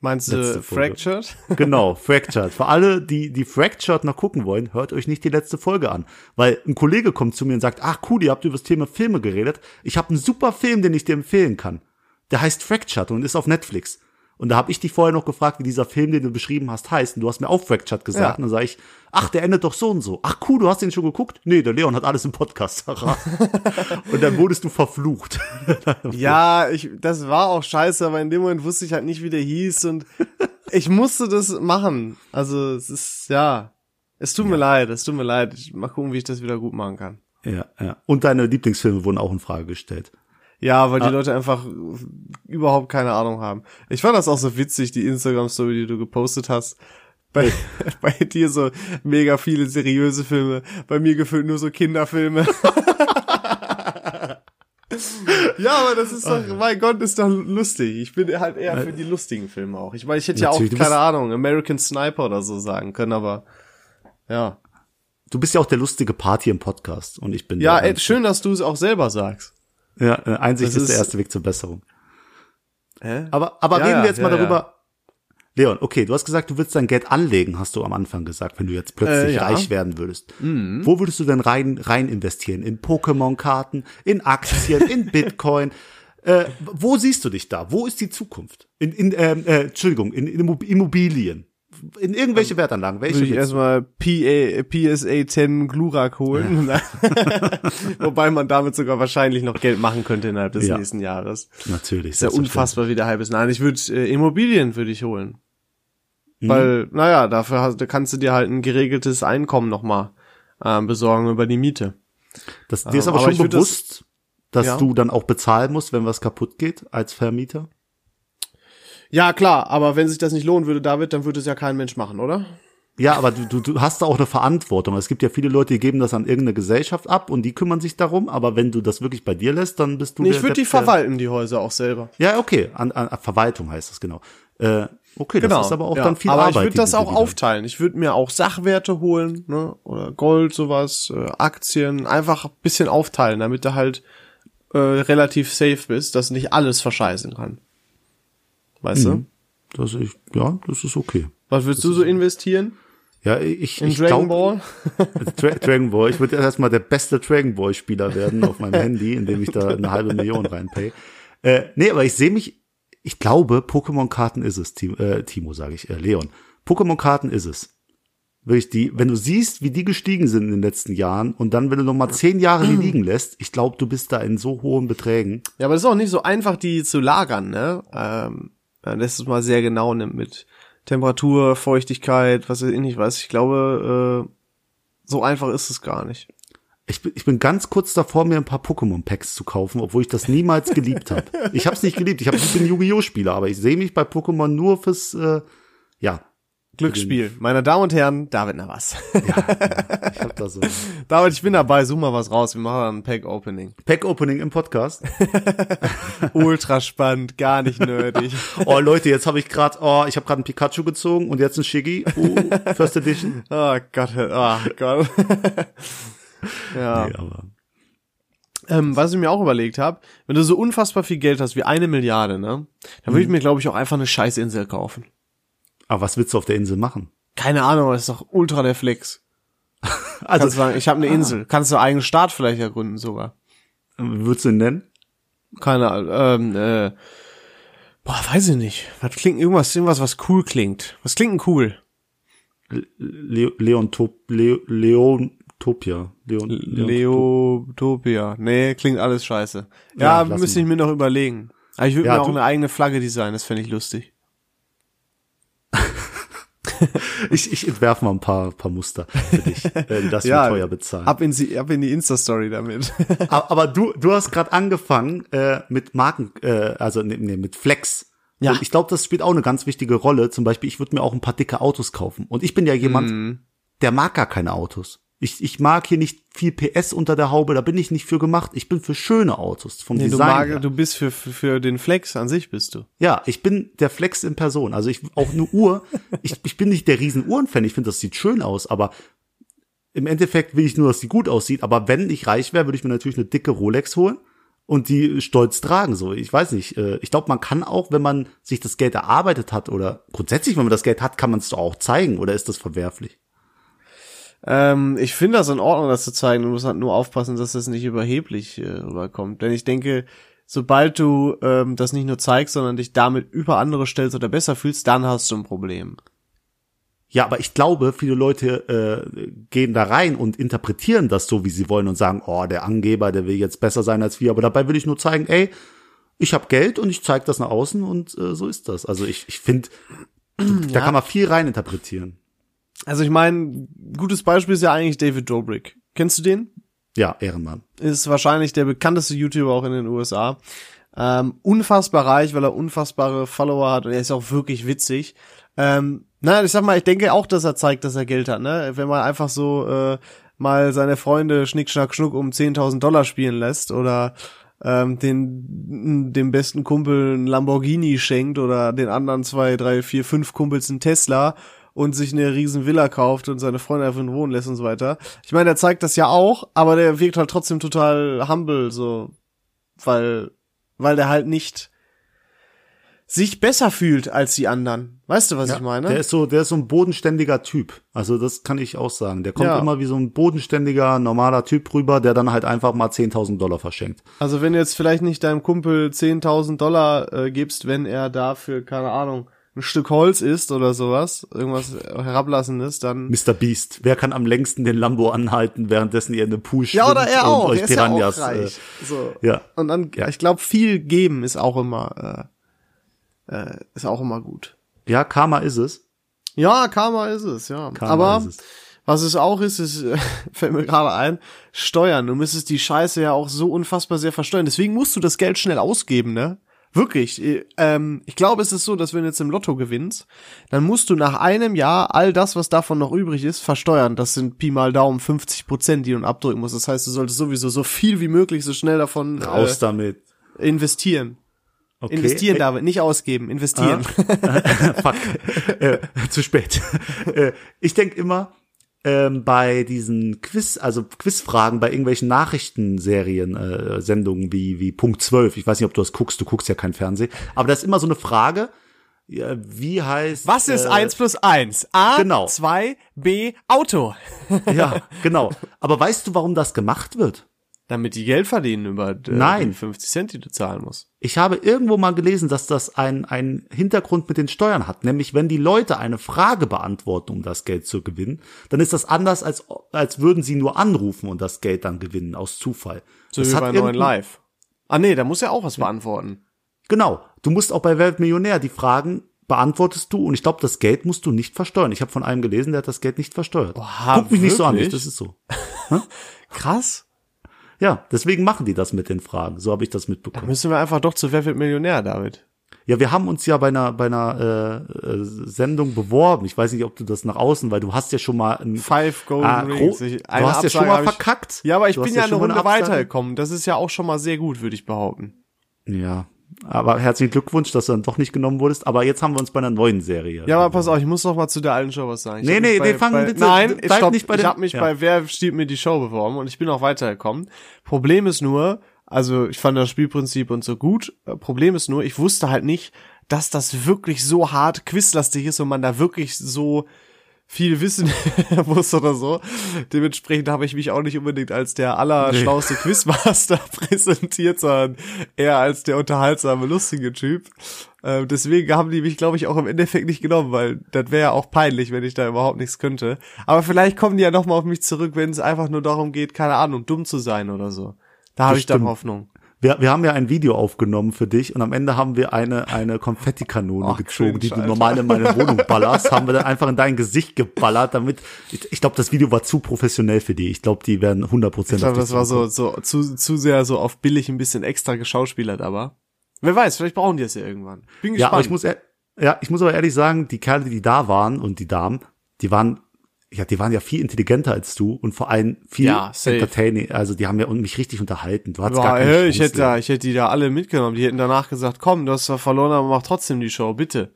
[SPEAKER 2] Meinst du Fractured?
[SPEAKER 1] Genau, Fractured. Für alle, die die Fractured noch gucken wollen, hört euch nicht die letzte Folge an. Weil ein Kollege kommt zu mir und sagt, ach cool, ihr habt über das Thema Filme geredet. Ich habe einen super Film, den ich dir empfehlen kann. Der heißt Fractured und ist auf Netflix. Und da habe ich dich vorher noch gefragt, wie dieser Film, den du beschrieben hast, heißt. Und du hast mir auch Fractured gesagt. Ja. Und dann sage ich, ach, der endet doch so und so. Ach cool, du hast den schon geguckt? Nee, der Leon hat alles im Podcast und dann wurdest du verflucht.
[SPEAKER 2] ja, ich, das war auch scheiße, aber in dem Moment wusste ich halt nicht, wie der hieß. Und ich musste das machen. Also es ist, ja, es tut ja. mir leid, es tut mir leid. Ich mal gucken, wie ich das wieder gut machen kann.
[SPEAKER 1] Ja, ja. Und deine Lieblingsfilme wurden auch in Frage gestellt.
[SPEAKER 2] Ja, weil die ah. Leute einfach überhaupt keine Ahnung haben. Ich fand das auch so witzig, die Instagram-Story, die du gepostet hast. Bei, bei dir so mega viele seriöse Filme, bei mir gefühlt nur so Kinderfilme. ja, aber das ist doch, mein Gott, ist doch lustig. Ich bin halt eher für die lustigen Filme auch. Ich meine, ich hätte ja auch, keine Ahnung, American Sniper oder so sagen können, aber ja.
[SPEAKER 1] Du bist ja auch der lustige Party im Podcast und ich bin
[SPEAKER 2] Ja, ey, schön, dass du es auch selber sagst.
[SPEAKER 1] Ja, äh, Einsicht ist, ist, der erste Weg zur Besserung. Hä? Aber, aber ja, reden wir jetzt ja, mal darüber. Leon, okay, du hast gesagt, du willst dein Geld anlegen, hast du am Anfang gesagt, wenn du jetzt plötzlich äh, reich werden würdest. Mhm. Wo würdest du denn rein, rein investieren? In Pokémon-Karten, in Aktien, in Bitcoin? Äh, wo siehst du dich da? Wo ist die Zukunft? In, in äh, äh, Entschuldigung, in, in Immobilien. In irgendwelche Wertanlagen. Welche
[SPEAKER 2] Würde ich erstmal PA, PSA 10 Glurak holen. Ja. Wobei man damit sogar wahrscheinlich noch Geld machen könnte innerhalb des ja. nächsten Jahres.
[SPEAKER 1] Natürlich.
[SPEAKER 2] Ist ja unfassbar wie der halbes. Nein, ich würde äh, Immobilien würde ich holen. Mhm. Weil, naja, dafür hast, da kannst du dir halt ein geregeltes Einkommen nochmal äh, besorgen über die Miete.
[SPEAKER 1] Das, dir ist aber, aber schon bewusst, das, dass ja. du dann auch bezahlen musst, wenn was kaputt geht als Vermieter?
[SPEAKER 2] Ja, klar, aber wenn sich das nicht lohnen würde, David, dann würde es ja kein Mensch machen, oder?
[SPEAKER 1] Ja, aber du, du, du hast da auch eine Verantwortung. Es gibt ja viele Leute, die geben das an irgendeine Gesellschaft ab und die kümmern sich darum, aber wenn du das wirklich bei dir lässt, dann bist du.
[SPEAKER 2] Nee, ich würde die verwalten, die Häuser auch selber.
[SPEAKER 1] Ja, okay. An, an, Verwaltung heißt das, genau. Äh, okay,
[SPEAKER 2] genau.
[SPEAKER 1] das ist aber auch
[SPEAKER 2] ja.
[SPEAKER 1] dann viel
[SPEAKER 2] aber
[SPEAKER 1] Arbeit.
[SPEAKER 2] Aber ich würde das auch aufteilen. Ich würde mir auch Sachwerte holen, ne? Oder Gold, sowas, äh, Aktien, einfach bisschen aufteilen, damit du halt äh, relativ safe bist, dass nicht alles verscheißen kann. Weißt mhm.
[SPEAKER 1] du? Das ich, ja, das ist okay.
[SPEAKER 2] Was willst das du so investieren?
[SPEAKER 1] Ja, ich,
[SPEAKER 2] In
[SPEAKER 1] ich
[SPEAKER 2] Dragon Ball?
[SPEAKER 1] Dra Dragon Ball. Ich würde erstmal der beste Dragon Ball Spieler werden auf meinem Handy, indem ich da eine halbe Million reinpay. Äh, nee, aber ich sehe mich, ich glaube, Pokémon-Karten ist es, Timo, äh, Timo sage ich, äh, Leon. Pokémon-Karten ist es. Wirklich die, wenn du siehst, wie die gestiegen sind in den letzten Jahren und dann, wenn du noch mal zehn Jahre die liegen lässt, ich glaube, du bist da in so hohen Beträgen.
[SPEAKER 2] Ja, aber es ist auch nicht so einfach, die zu lagern, ne? Ähm, das ist mal sehr genau nimmt mit Temperatur, Feuchtigkeit, was ich nicht weiß. Ich glaube, äh, so einfach ist es gar nicht.
[SPEAKER 1] Ich bin, ich bin ganz kurz davor, mir ein paar Pokémon-Packs zu kaufen, obwohl ich das niemals geliebt habe. Ich habe es nicht geliebt. Ich, hab, ich bin Yu-Gi-Oh! Spieler, aber ich sehe mich bei Pokémon nur fürs, äh, ja,
[SPEAKER 2] Glücksspiel. Meine Damen und Herren, David Navas. Ja,
[SPEAKER 1] ich hab da so.
[SPEAKER 2] David, ich bin dabei, such mal was raus. Wir machen ein Pack-Opening.
[SPEAKER 1] Pack-Opening im Podcast.
[SPEAKER 2] Ultra spannend, gar nicht nerdig.
[SPEAKER 1] oh Leute, jetzt habe ich gerade, oh, ich habe gerade ein Pikachu gezogen und jetzt ein Shiggy. Oh, First Edition.
[SPEAKER 2] Oh Gott, oh Gott. ja. Nee, aber. Ähm, was ich mir auch überlegt habe, wenn du so unfassbar viel Geld hast wie eine Milliarde, ne, dann würde ich mhm. mir, glaube ich, auch einfach eine Scheißinsel kaufen.
[SPEAKER 1] Aber was willst du auf der Insel machen?
[SPEAKER 2] Keine Ahnung, das ist doch ultra der Flex. also Kannst sagen, ich habe eine Insel. Kannst du eigenen Staat vielleicht ergründen sogar.
[SPEAKER 1] Wie würdest du ihn nennen?
[SPEAKER 2] Keine Ahnung. Ähm, äh, boah, weiß ich nicht. Was klingt irgendwas, irgendwas, was cool klingt. Was klingt denn cool?
[SPEAKER 1] Le Leontop Le Leontopia.
[SPEAKER 2] Leon Leotopia. Nee, klingt alles scheiße. Ja, ja müsste ich mir noch überlegen. Aber ich würde ja, mir auch eine eigene Flagge designen, das fände ich lustig.
[SPEAKER 1] ich, ich entwerfe mal ein paar, paar Muster für dich, äh, die das ja, teuer bezahlen.
[SPEAKER 2] Ab in, die, ab in die Insta-Story damit.
[SPEAKER 1] aber, aber du, du hast gerade angefangen äh, mit Marken, äh, also nee, nee, mit Flex. Ja. Und ich glaube, das spielt auch eine ganz wichtige Rolle. Zum Beispiel, ich würde mir auch ein paar dicke Autos kaufen. Und ich bin ja jemand, mm. der mag gar keine Autos. Ich, ich mag hier nicht viel PS unter der Haube, da bin ich nicht für gemacht. Ich bin für schöne Autos vom nee, Design.
[SPEAKER 2] Du, mag, du bist für, für, für den Flex an sich bist du.
[SPEAKER 1] Ja, ich bin der Flex in Person. Also ich auch eine Uhr. ich, ich bin nicht der riesen Uhrenfan. Ich finde, das sieht schön aus, aber im Endeffekt will ich nur, dass sie gut aussieht. Aber wenn ich reich wäre, würde ich mir natürlich eine dicke Rolex holen und die stolz tragen. So, ich weiß nicht. Äh, ich glaube, man kann auch, wenn man sich das Geld erarbeitet hat oder grundsätzlich, wenn man das Geld hat, kann man es doch auch zeigen. Oder ist das verwerflich?
[SPEAKER 2] Ähm, ich finde das in Ordnung, das zu zeigen. Du musst halt nur aufpassen, dass das nicht überheblich äh, rüberkommt. Denn ich denke, sobald du ähm, das nicht nur zeigst, sondern dich damit über andere stellst oder besser fühlst, dann hast du ein Problem.
[SPEAKER 1] Ja, aber ich glaube, viele Leute äh, gehen da rein und interpretieren das so, wie sie wollen und sagen, oh, der Angeber, der will jetzt besser sein als wir. Aber dabei will ich nur zeigen, ey, ich habe Geld und ich zeige das nach außen und äh, so ist das. Also ich, ich finde, da ja. kann man viel rein interpretieren.
[SPEAKER 2] Also ich meine, gutes Beispiel ist ja eigentlich David Dobrik. Kennst du den?
[SPEAKER 1] Ja, Ehrenmann.
[SPEAKER 2] Ist wahrscheinlich der bekannteste YouTuber auch in den USA. Ähm, unfassbar reich, weil er unfassbare Follower hat und er ist auch wirklich witzig. Ähm, na, ich sag mal, ich denke auch, dass er zeigt, dass er Geld hat, ne? Wenn man einfach so äh, mal seine Freunde Schnick, Schnack, Schnuck um 10.000 Dollar spielen lässt oder ähm, den dem besten Kumpel ein Lamborghini schenkt oder den anderen zwei, drei, vier, fünf Kumpels ein Tesla und sich eine riesen Villa kauft und seine Freunde einfach wohnen lässt und so weiter. Ich meine, der zeigt das ja auch, aber der wirkt halt trotzdem total humble, so, weil, weil der halt nicht sich besser fühlt als die anderen. Weißt du, was ja, ich meine?
[SPEAKER 1] Der ist so, der ist so ein bodenständiger Typ. Also das kann ich auch sagen. Der kommt ja. immer wie so ein bodenständiger, normaler Typ rüber, der dann halt einfach mal 10.000 Dollar verschenkt.
[SPEAKER 2] Also wenn du jetzt vielleicht nicht deinem Kumpel 10.000 Dollar äh, gibst, wenn er dafür, keine Ahnung, ein Stück Holz isst oder sowas, irgendwas herablassendes, dann.
[SPEAKER 1] Mr. Beast. Wer kann am längsten den Lambo anhalten, währenddessen ihr in eine Pool
[SPEAKER 2] Ja, oder er auch.
[SPEAKER 1] euch
[SPEAKER 2] er
[SPEAKER 1] Piranhas,
[SPEAKER 2] ja auch reich. Äh, so.
[SPEAKER 1] Ja.
[SPEAKER 2] Und dann, ja, ich glaube, viel geben ist auch immer, äh, äh, ist auch immer gut.
[SPEAKER 1] Ja, Karma ist es.
[SPEAKER 2] Ja, Karma ist es, ja.
[SPEAKER 1] Karma
[SPEAKER 2] Aber
[SPEAKER 1] ist es.
[SPEAKER 2] was es auch ist, ist, äh, fällt mir gerade ein, Steuern. Du müsstest die Scheiße ja auch so unfassbar sehr versteuern. Deswegen musst du das Geld schnell ausgeben, ne? Wirklich. äh, Ähm, ich glaube, es ist so, dass wenn du jetzt im Lotto gewinnst, dann musst du nach einem Jahr all das, was davon noch übrig ist, versteuern. Das sind Pi mal Daumen 50 Prozent, die du abdrücken musst. Das heißt, du solltest sowieso so viel wie möglich, so schnell davon
[SPEAKER 1] Raus
[SPEAKER 2] äh,
[SPEAKER 1] damit.
[SPEAKER 2] investieren.
[SPEAKER 1] Okay.
[SPEAKER 2] Investieren,
[SPEAKER 1] Äh,
[SPEAKER 2] David, nicht ausgeben, investieren.
[SPEAKER 1] Fuck. äh, zu spät. äh, ich denk immer, ähm, bei diesen Quiz, also Quizfragen bei irgendwelchen Nachrichtenserien, äh, Sendungen wie, wie Punkt 12, ich weiß nicht, ob du das guckst, du guckst ja kein Fernsehen, aber das ist immer so eine Frage, ja, wie heißt
[SPEAKER 2] Was ist
[SPEAKER 1] äh,
[SPEAKER 2] eins plus eins? A,
[SPEAKER 1] genau.
[SPEAKER 2] 2, B, Auto.
[SPEAKER 1] Ja, genau. Aber weißt du, warum das gemacht wird?
[SPEAKER 2] Damit die Geld verdienen über äh,
[SPEAKER 1] Nein.
[SPEAKER 2] die 50 Cent, die du zahlen musst.
[SPEAKER 1] Ich habe irgendwo mal gelesen, dass das ein, ein Hintergrund mit den Steuern hat. Nämlich, wenn die Leute eine Frage beantworten, um das Geld zu gewinnen, dann ist das anders, als, als würden sie nur anrufen und das Geld dann gewinnen, aus Zufall.
[SPEAKER 2] So
[SPEAKER 1] das
[SPEAKER 2] wie
[SPEAKER 1] hat
[SPEAKER 2] bei neuen Live. Ah nee, da muss ja auch was beantworten.
[SPEAKER 1] Genau. Du musst auch bei Weltmillionär die Fragen beantwortest du und ich glaube, das Geld musst du nicht versteuern. Ich habe von einem gelesen, der hat das Geld nicht versteuert.
[SPEAKER 2] Oha,
[SPEAKER 1] Guck mich nicht so an,
[SPEAKER 2] wirklich?
[SPEAKER 1] das ist so.
[SPEAKER 2] Krass.
[SPEAKER 1] Ja, deswegen machen die das mit den Fragen. So habe ich das mitbekommen.
[SPEAKER 2] Müssen wir einfach doch zu Wer wird Millionär, David?
[SPEAKER 1] Ja, wir haben uns ja bei einer bei einer äh, äh, Sendung beworben. Ich weiß nicht, ob du das nach außen, weil du hast ja schon mal ein
[SPEAKER 2] Five Golden
[SPEAKER 1] Ah,
[SPEAKER 2] Rings. Ich,
[SPEAKER 1] du hast ja schon
[SPEAKER 2] Absage
[SPEAKER 1] mal
[SPEAKER 2] hab ich-
[SPEAKER 1] verkackt.
[SPEAKER 2] Ja, aber ich
[SPEAKER 1] Du
[SPEAKER 2] bin
[SPEAKER 1] hast
[SPEAKER 2] ja eine Runde
[SPEAKER 1] Absage.
[SPEAKER 2] weitergekommen. Das ist ja auch schon mal sehr gut, würde ich behaupten.
[SPEAKER 1] Ja, aber herzlichen Glückwunsch, dass du dann doch nicht genommen wurdest. Aber jetzt haben wir uns bei einer neuen Serie.
[SPEAKER 2] Ja, aber pass auf, ich muss noch mal zu der alten Show was sagen. Ich
[SPEAKER 1] Nee, nee,
[SPEAKER 2] bei,
[SPEAKER 1] nee, fang
[SPEAKER 2] bei,
[SPEAKER 1] bitte-
[SPEAKER 2] Nein,
[SPEAKER 1] bleib
[SPEAKER 2] stopp,
[SPEAKER 1] nicht bei
[SPEAKER 2] ich habe mich
[SPEAKER 1] ja.
[SPEAKER 2] bei Wer stiehlt mir die Show beworben und ich bin auch weitergekommen. Problem ist nur, also ich fand das Spielprinzip und so gut. Äh, Problem ist nur, ich wusste halt nicht, dass das wirklich so hart quizlastig ist und man da wirklich so viel wissen muss oder so. Dementsprechend habe ich mich auch nicht unbedingt als der allerschlauste Quizmaster präsentiert, sondern eher als der unterhaltsame, lustige Typ. Äh, deswegen haben die mich, glaube ich, auch im Endeffekt nicht genommen, weil das wäre ja auch peinlich, wenn ich da überhaupt nichts könnte. Aber vielleicht kommen die ja nochmal auf mich zurück, wenn es einfach nur darum geht, keine Ahnung, dumm zu sein oder so. Da habe ich dann. Hoffnung.
[SPEAKER 1] Wir, wir haben ja ein Video aufgenommen für dich und am Ende haben wir eine, eine Konfettikanone
[SPEAKER 2] Ach,
[SPEAKER 1] gezogen, die du normal in meine Wohnung ballerst, haben wir dann einfach in dein Gesicht geballert, damit, ich, ich glaube, das Video war zu professionell für die. Ich glaube, die werden 100 Prozent
[SPEAKER 2] Ich glaube, das war so, so zu, zu sehr so auf billig ein bisschen extra geschauspielert, aber. Wer weiß, vielleicht brauchen die es ja irgendwann. Bin gespannt.
[SPEAKER 1] Ja, aber ich muss, ja, ich muss aber ehrlich sagen, die Kerle, die da waren und die Damen, die waren, ja, die waren ja viel intelligenter als du und vor allem viel
[SPEAKER 2] Ja,
[SPEAKER 1] entertaining. Also die haben ja mich richtig unterhalten. Du hattest
[SPEAKER 2] Boah,
[SPEAKER 1] gar keine
[SPEAKER 2] ey,
[SPEAKER 1] Chance,
[SPEAKER 2] ich hätte da, ich hätte die da alle mitgenommen. Die hätten danach gesagt, komm, du hast zwar verloren, aber mach trotzdem die Show, bitte.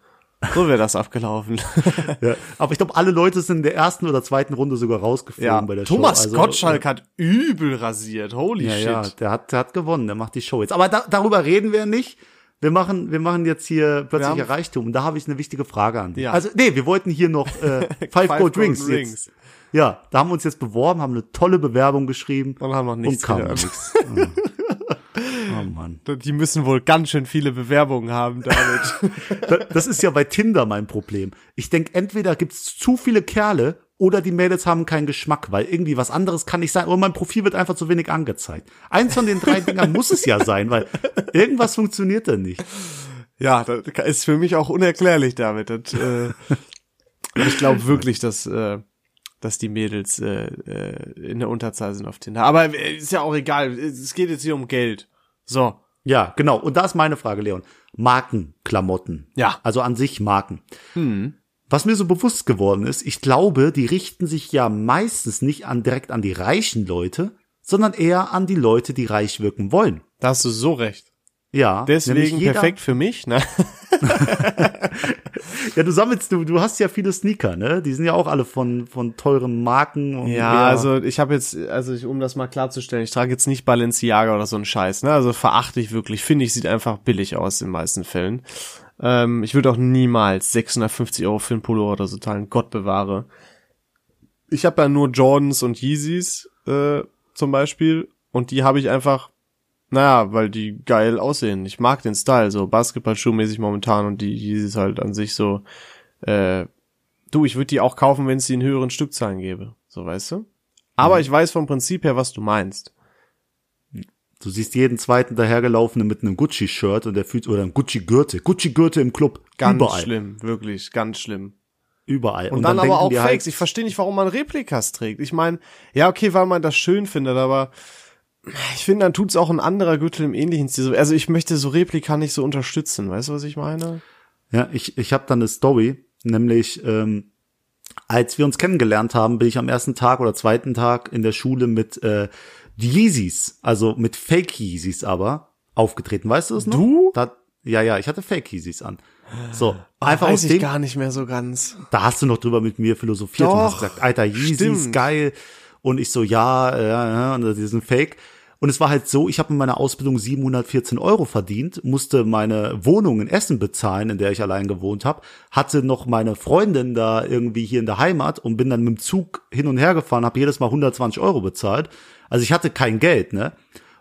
[SPEAKER 2] So wäre das abgelaufen.
[SPEAKER 1] Ja, aber ich glaube, alle Leute sind in der ersten oder zweiten Runde sogar rausgeflogen
[SPEAKER 2] ja,
[SPEAKER 1] bei der
[SPEAKER 2] Thomas
[SPEAKER 1] Show. Also,
[SPEAKER 2] Gottschalk hat übel rasiert. Holy
[SPEAKER 1] Ja,
[SPEAKER 2] shit.
[SPEAKER 1] ja, der hat, der hat gewonnen, der macht die Show jetzt. Aber da, darüber reden wir nicht. Wir machen, wir machen jetzt hier plötzlicher
[SPEAKER 2] haben-
[SPEAKER 1] Reichtum. Und da habe ich eine wichtige Frage an dich.
[SPEAKER 2] Ja.
[SPEAKER 1] Also, nee, wir wollten hier noch äh, Five, Gold
[SPEAKER 2] Golden
[SPEAKER 1] Rings. Jetzt. Ja, da haben wir uns jetzt beworben, haben eine tolle Bewerbung geschrieben.
[SPEAKER 2] Und haben noch nichts
[SPEAKER 1] und kam nichts. Oh Mann.
[SPEAKER 2] Die müssen wohl ganz schön viele Bewerbungen haben damit.
[SPEAKER 1] Da- Das ist ja bei Tinder mein Problem. Ich denk, entweder gibt's zu viele Kerle oder die Mädels haben keinen Geschmack, weil irgendwie was anderes kann nicht sein. Oder mein Profil wird einfach zu wenig angezeigt. Eins von den drei Dingern muss es ja sein, weil irgendwas funktioniert da nicht.
[SPEAKER 2] ja, das ist für mich auch unerklärlich damit. Das, äh, ich glaube wirklich, dass, äh, dass die Mädels äh, äh, in der Unterzahl sind auf Tinder. Aber äh, ist ja auch egal. Es geht jetzt hier um Geld. So.
[SPEAKER 1] Ja, genau. Und da ist meine Frage, Leon. Markenklamotten.
[SPEAKER 2] Ja.
[SPEAKER 1] Also an sich Marken. Was mir so bewusst geworden ist, ich glaube, die richten sich ja meistens nicht an, direkt an die reichen Leute, sondern eher an die Leute, die reich wirken wollen.
[SPEAKER 2] Da hast du so recht.
[SPEAKER 1] Ja.
[SPEAKER 2] Deswegen perfekt für mich. Ne?
[SPEAKER 1] Ja, du sammelst, du, du hast ja viele Sneaker, ne? Die sind ja auch alle von, von teuren Marken. Und
[SPEAKER 2] Ja,
[SPEAKER 1] eher-
[SPEAKER 2] also ich habe jetzt, also ich, um das mal klarzustellen, ich trage jetzt nicht Balenciaga oder so einen Scheiß, ne? Also verachte ich wirklich. Finde ich, sieht einfach billig aus in den meisten Fällen. Ähm, ich würde auch niemals 650 Euro für einen Pullover oder so zahlen. Gott bewahre. Ich habe ja nur Jordans und Yeezys äh, zum Beispiel und die habe ich einfach Naja, weil die geil aussehen. Ich mag den Style, so Basketballschuhmäßig momentan und die Yeezys halt an sich so, äh, du, ich würde die auch kaufen, wenn es die in höheren Stückzahlen gäbe. So, weißt du? Aber mhm. ich weiß vom Prinzip her, was du meinst.
[SPEAKER 1] Du siehst jeden zweiten dahergelaufenen mit einem Gucci-Shirt und der fühlt, oder einem Gucci-Gürtel. Gucci-Gürtel im Club.
[SPEAKER 2] Ganz Überall. schlimm, wirklich, ganz schlimm.
[SPEAKER 1] Überall.
[SPEAKER 2] Und, und dann, dann, aber auch Fakes. Halt, ich verstehe nicht, warum man Replikas trägt. Ich meine, ja, okay, weil man das schön findet, aber ich finde, dann tut's auch ein anderer Gürtel im ähnlichen Stil. Also ich möchte so Replika nicht so unterstützen. Weißt du, was ich meine?
[SPEAKER 1] Ja, ich, ich habe dann eine Story, nämlich ähm, als wir uns kennengelernt haben, bin ich am ersten Tag oder zweiten Tag in der Schule mit äh, Yeezys, also mit Fake Yeezys aber, aufgetreten. Weißt du es noch?
[SPEAKER 2] Du?
[SPEAKER 1] Da, ja, ja, ich hatte Fake Yeezys an. So,
[SPEAKER 2] Ach, einfach weiß aus ich gar nicht mehr so ganz.
[SPEAKER 1] Da hast du noch drüber mit mir philosophiert
[SPEAKER 2] Doch,
[SPEAKER 1] und hast gesagt, Alter, Yeezys, geil. Und ich so, ja, ja, ja, und die sind Fake. Und es war halt so, ich habe in meiner Ausbildung 714 Euro verdient, musste meine Wohnung in Essen bezahlen, in der ich allein gewohnt habe, hatte noch meine Freundin da irgendwie hier in der Heimat und bin dann mit dem Zug hin und her gefahren, habe jedes Mal 120 Euro bezahlt. Also ich hatte kein Geld, ne?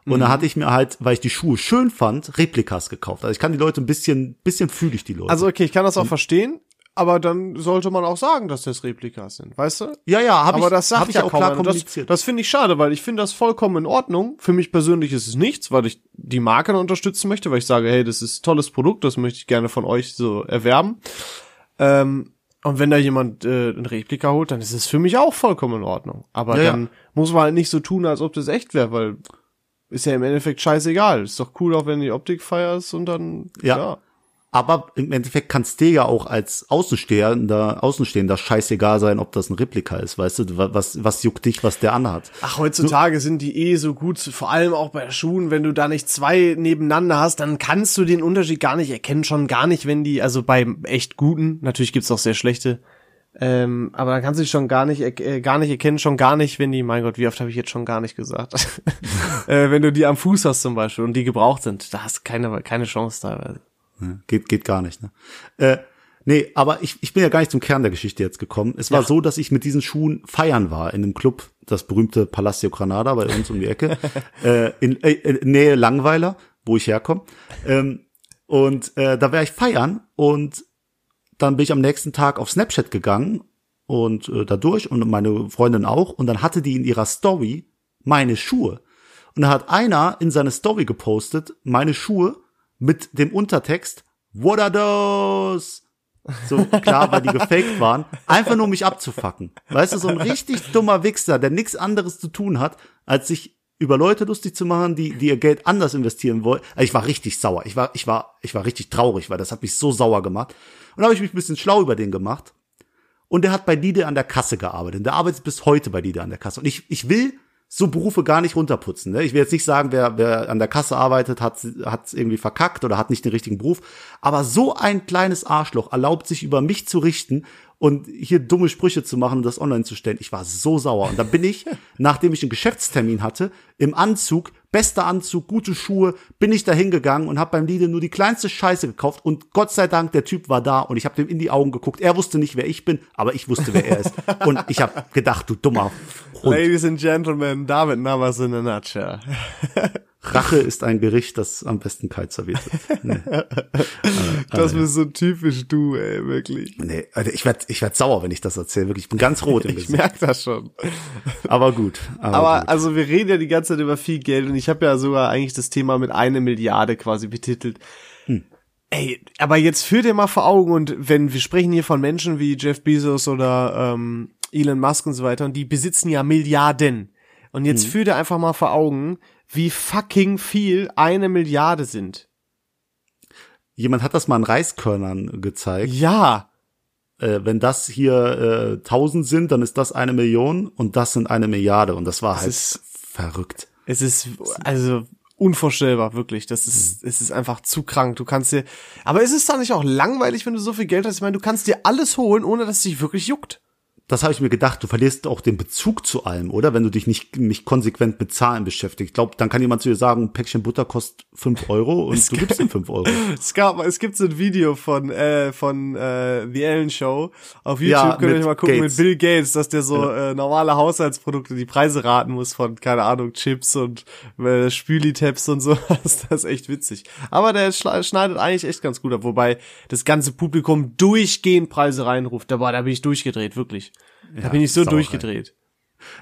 [SPEAKER 1] Und mhm. da hatte ich mir halt, weil ich die Schuhe schön fand, Replikas gekauft. Also ich kann die Leute ein bisschen, bisschen fühle ich die Leute.
[SPEAKER 2] Also okay, ich kann das auch und, verstehen aber dann sollte man auch sagen, dass das Replikas sind, weißt du?
[SPEAKER 1] Ja, ja, habe ich.
[SPEAKER 2] Aber das sagt ja auch klar kommuniziert. Das, das finde ich schade, weil ich finde das vollkommen in Ordnung. Für mich persönlich ist es nichts, weil ich die Marke unterstützen möchte, weil ich sage, hey, das ist tolles Produkt, das möchte ich gerne von euch so erwerben. Ähm, und wenn da jemand äh, ein Replika holt, dann ist es für mich auch vollkommen in Ordnung. Aber ja, dann ja. muss man halt nicht so tun, als ob das echt wäre, weil ist ja im Endeffekt scheißegal. Ist doch cool, auch wenn die Optik feierst und dann
[SPEAKER 1] ja. ja. Aber im Endeffekt kann es dir ja auch als Außenstehender, Außenstehender scheißegal sein, ob das ein Replika ist, weißt du, was, was juckt dich, was der anhat.
[SPEAKER 2] Ach, heutzutage sind die eh so gut, vor allem auch bei Schuhen, wenn du da nicht zwei nebeneinander hast, dann kannst du den Unterschied gar nicht erkennen, schon gar nicht, wenn die, also bei echt guten, natürlich gibt's auch sehr schlechte, ähm, aber dann kannst du dich schon gar nicht, äh, gar nicht erkennen, schon gar nicht, wenn die, mein Gott, wie oft habe ich jetzt schon gar nicht gesagt, äh, wenn du die am Fuß hast zum Beispiel und die gebraucht sind, da hast du keine, keine Chance teilweise.
[SPEAKER 1] Ne? Geht, geht gar nicht. Ne? Äh, nee, aber ich, ich bin ja gar nicht zum Kern der Geschichte jetzt gekommen. Es war ja. so, dass ich mit diesen Schuhen feiern war in einem Club, das berühmte Palacio Granada bei uns um die Ecke, äh, in, äh, in Nähe Langweiler, wo ich herkomme. Ähm, und äh, da wäre ich feiern und dann bin ich am nächsten Tag auf Snapchat gegangen und äh, dadurch und meine Freundin auch und dann hatte die in ihrer Story meine Schuhe. Und da hat einer in seine Story gepostet, meine Schuhe mit dem Untertext, what are those? So klar, weil die gefaked waren. Einfach nur mich abzufacken. Weißt du, so ein richtig dummer Wichser, der nichts anderes zu tun hat, als sich über Leute lustig zu machen, die, die ihr Geld anders investieren wollen. Also ich war richtig sauer. Ich war, ich war, ich war richtig traurig, weil das hat mich so sauer gemacht. Und da habe ich mich ein bisschen schlau über den gemacht. Und der hat bei Lide an der Kasse gearbeitet. Und der arbeitet bis heute bei Lide an der Kasse. Und ich, ich will so Berufe gar nicht runterputzen. Ne? Ich will jetzt nicht sagen, wer, wer an der Kasse arbeitet, hat hat irgendwie verkackt oder hat nicht den richtigen Beruf. Aber so ein kleines Arschloch erlaubt sich über mich zu richten und hier dumme Sprüche zu machen und das online zu stellen. Ich war so sauer. Und da bin ich, nachdem ich einen Geschäftstermin hatte, im Anzug, bester Anzug, gute Schuhe, bin ich da hingegangen und habe beim Lidl nur die kleinste Scheiße gekauft. Und Gott sei Dank, der Typ war da und ich habe dem in die Augen geguckt. Er wusste nicht, wer ich bin, aber ich wusste, wer er ist. Und ich habe gedacht, du dummer
[SPEAKER 2] Hund. Ladies and Gentlemen, David Navas in a nutshell.
[SPEAKER 1] Rache ist ein Gericht, das am besten kalt serviert wird. Nee.
[SPEAKER 2] das bist so typisch du, ey, wirklich.
[SPEAKER 1] Nee, also ich werd, ich werd sauer, wenn ich das erzähle. Wirklich, ich bin ganz rot im
[SPEAKER 2] Gesicht. Ich merk das schon.
[SPEAKER 1] Aber gut.
[SPEAKER 2] Aber, aber gut. also wir reden ja die ganze Zeit über viel Geld und ich habe ja sogar eigentlich das Thema mit einer Milliarde quasi betitelt. Hm. Ey, aber jetzt führ dir mal vor Augen und wenn wir sprechen hier von Menschen wie Jeff Bezos oder ähm, Elon Musk und so weiter und die besitzen ja Milliarden. Und jetzt hm. führ dir einfach mal vor Augen, wie fucking viel eine Milliarde sind.
[SPEAKER 1] Jemand hat das mal in Reiskörnern gezeigt.
[SPEAKER 2] Ja.
[SPEAKER 1] Äh, wenn das hier äh, 1000 sind, dann ist das eine Million und das sind eine Milliarde und das war es halt ist, verrückt.
[SPEAKER 2] Es ist also unvorstellbar wirklich. Das ist mhm. es ist einfach zu krank. Du kannst dir aber ist es dann nicht auch langweilig, wenn du so viel Geld hast? Ich meine, du kannst dir alles holen, ohne dass es dich wirklich juckt.
[SPEAKER 1] Das habe ich mir gedacht, du verlierst auch den Bezug zu allem, oder? Wenn du dich nicht, nicht konsequent mit Zahlen beschäftigst. Ich glaube, dann kann jemand zu dir sagen, ein Päckchen Butter kostet fünf Euro und es du gibst ihm fünf Euro.
[SPEAKER 2] Es gab, es gibt so ein Video von, äh, von äh, The Ellen Show. Auf YouTube ja, könnt ihr mal gucken Gates. mit Bill Gates, dass der so ja. äh, normale Haushaltsprodukte, die Preise raten muss von, keine Ahnung, Chips und äh, Spüli-Tabs und so. das ist echt witzig. Aber der schneidet eigentlich echt ganz gut ab, wobei das ganze Publikum durchgehend Preise reinruft. Da, boah, da bin ich durchgedreht, wirklich. Da ja, bin ich so durchgedreht.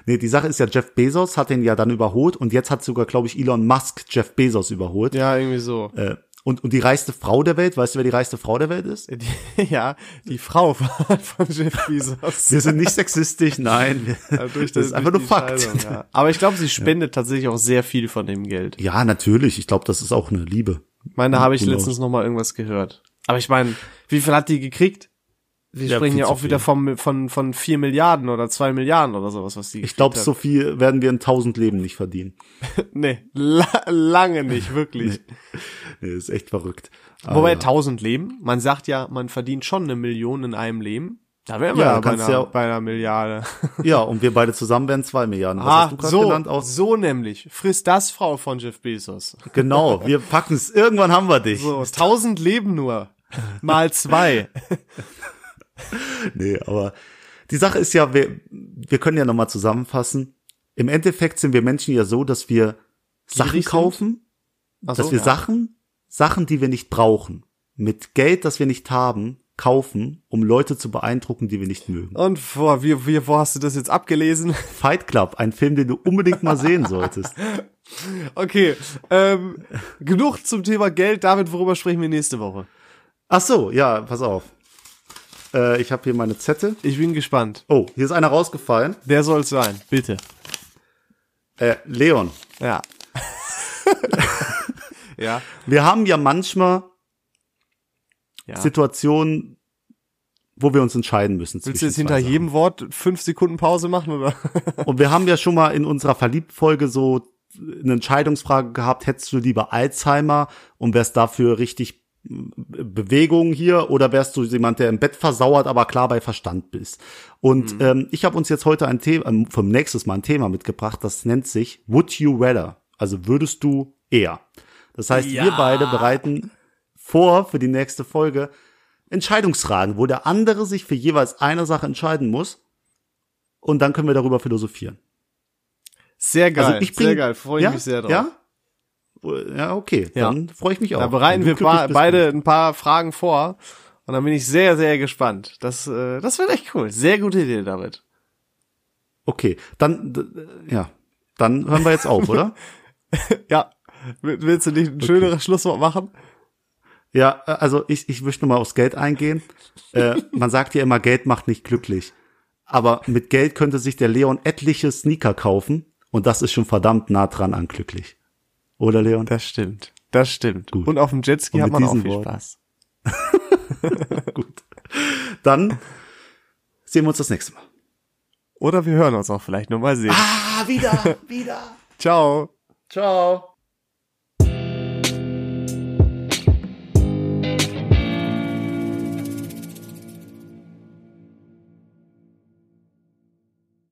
[SPEAKER 1] Nee, die Sache ist ja, Jeff Bezos hat den ja dann überholt und jetzt hat sogar, glaube ich, Elon Musk Jeff Bezos überholt.
[SPEAKER 2] Ja, irgendwie so.
[SPEAKER 1] Äh, und, und die reichste Frau der Welt, weißt du, wer die reichste Frau der Welt ist?
[SPEAKER 2] Die, ja, die Frau von, Jeff Bezos.
[SPEAKER 1] Wir sind nicht sexistisch, nein. Ja, durch das, das ist einfach nur Fakt.
[SPEAKER 2] Ja. Aber ich glaube, sie spendet ja. tatsächlich auch sehr viel von dem Geld.
[SPEAKER 1] Ja, natürlich. Ich glaube, das ist auch eine Liebe.
[SPEAKER 2] Meine, habe ich letztens noch mal irgendwas gehört. Aber ich meine, wie viel hat die gekriegt? Wir ja, sprechen ja auch wieder vom, von, von vier Milliarden oder zwei Milliarden oder sowas, was die.
[SPEAKER 1] Ich glaube, so viel werden wir in tausend Leben nicht verdienen.
[SPEAKER 2] nee, la lange nicht, wirklich.
[SPEAKER 1] nee. nee, ist echt verrückt.
[SPEAKER 2] Wobei tausend Leben, man sagt ja, man verdient schon eine Million in einem Leben. Da wären wir ja, ja, bei, einer, ja bei einer Milliarde.
[SPEAKER 1] ja, und wir beide zusammen wären zwei Milliarden.
[SPEAKER 2] Was ah, hast du so, genannt? Auch so nämlich. Frisst das, Frau von Jeff Bezos.
[SPEAKER 1] Genau, wir packen es. Irgendwann haben wir dich.
[SPEAKER 2] So, tausend Leben nur. Mal zwei.
[SPEAKER 1] nee, aber die Sache ist ja, wir, wir können ja nochmal zusammenfassen. Im Endeffekt sind wir Menschen ja so, dass wir Sachen kaufen, so, dass wir ja. Sachen, Sachen, die wir nicht brauchen, mit Geld, das wir nicht haben, kaufen, um Leute zu beeindrucken, die wir nicht mögen.
[SPEAKER 2] Und wo, wie, wie, wo hast du das jetzt abgelesen?
[SPEAKER 1] Fight Club, ein Film, den du unbedingt mal sehen solltest.
[SPEAKER 2] Okay, ähm, genug zum Thema Geld. David, worüber sprechen wir nächste Woche?
[SPEAKER 1] Ach so, ja, pass auf. Äh, ich habe hier meine Zettel.
[SPEAKER 2] Ich bin gespannt.
[SPEAKER 1] Oh, hier ist einer rausgefallen.
[SPEAKER 2] Der soll es sein, bitte.
[SPEAKER 1] Äh, Leon.
[SPEAKER 2] Ja.
[SPEAKER 1] ja. Wir haben ja manchmal ja. Situationen, wo wir uns entscheiden müssen.
[SPEAKER 2] Willst du jetzt hinter Sachen. jedem Wort fünf Sekunden Pause machen oder?
[SPEAKER 1] Und wir haben ja schon mal in unserer Verliebtfolge so eine Entscheidungsfrage gehabt, hättest du lieber Alzheimer und wärst dafür richtig Bewegung hier oder wärst du jemand, der im Bett versauert, aber klar bei Verstand bist? Und mhm. ähm, ich habe uns jetzt heute ein Thema, ähm, vom nächstes Mal ein Thema mitgebracht, das nennt sich Would you rather? Also würdest du eher? Das heißt, ja. wir beide bereiten vor für die nächste Folge Entscheidungsfragen, wo der andere sich für jeweils eine Sache entscheiden muss und dann können wir darüber philosophieren.
[SPEAKER 2] Sehr geil, also ich bring, sehr geil, freue ich ja? mich sehr drauf.
[SPEAKER 1] Ja? Ja, okay, ja. dann freue ich mich auch.
[SPEAKER 2] Da bereiten wir beide ein paar Fragen vor und dann bin ich sehr, sehr gespannt. Das, äh, das wird echt cool. Sehr gute Idee, David.
[SPEAKER 1] Okay, dann, ja, dann hören wir jetzt auf, oder?
[SPEAKER 2] ja. Willst du nicht ein okay. schöneres Schlusswort machen?
[SPEAKER 1] Ja, äh, also ich, ich möchte nur mal aufs Geld eingehen. äh, man sagt ja immer, Geld macht nicht glücklich. Aber mit Geld könnte sich der Leon etliche Sneaker kaufen und das ist schon verdammt nah dran an glücklich. Oder Leon?
[SPEAKER 2] Das stimmt. Das stimmt. Gut. Und auf dem Jetski hat man auch viel Wort. Spaß.
[SPEAKER 1] Gut. Dann sehen wir uns das nächste Mal.
[SPEAKER 2] Oder wir hören uns auch vielleicht nur mal sehen.
[SPEAKER 1] Ah, wieder, wieder.
[SPEAKER 2] Ciao.
[SPEAKER 1] Ciao.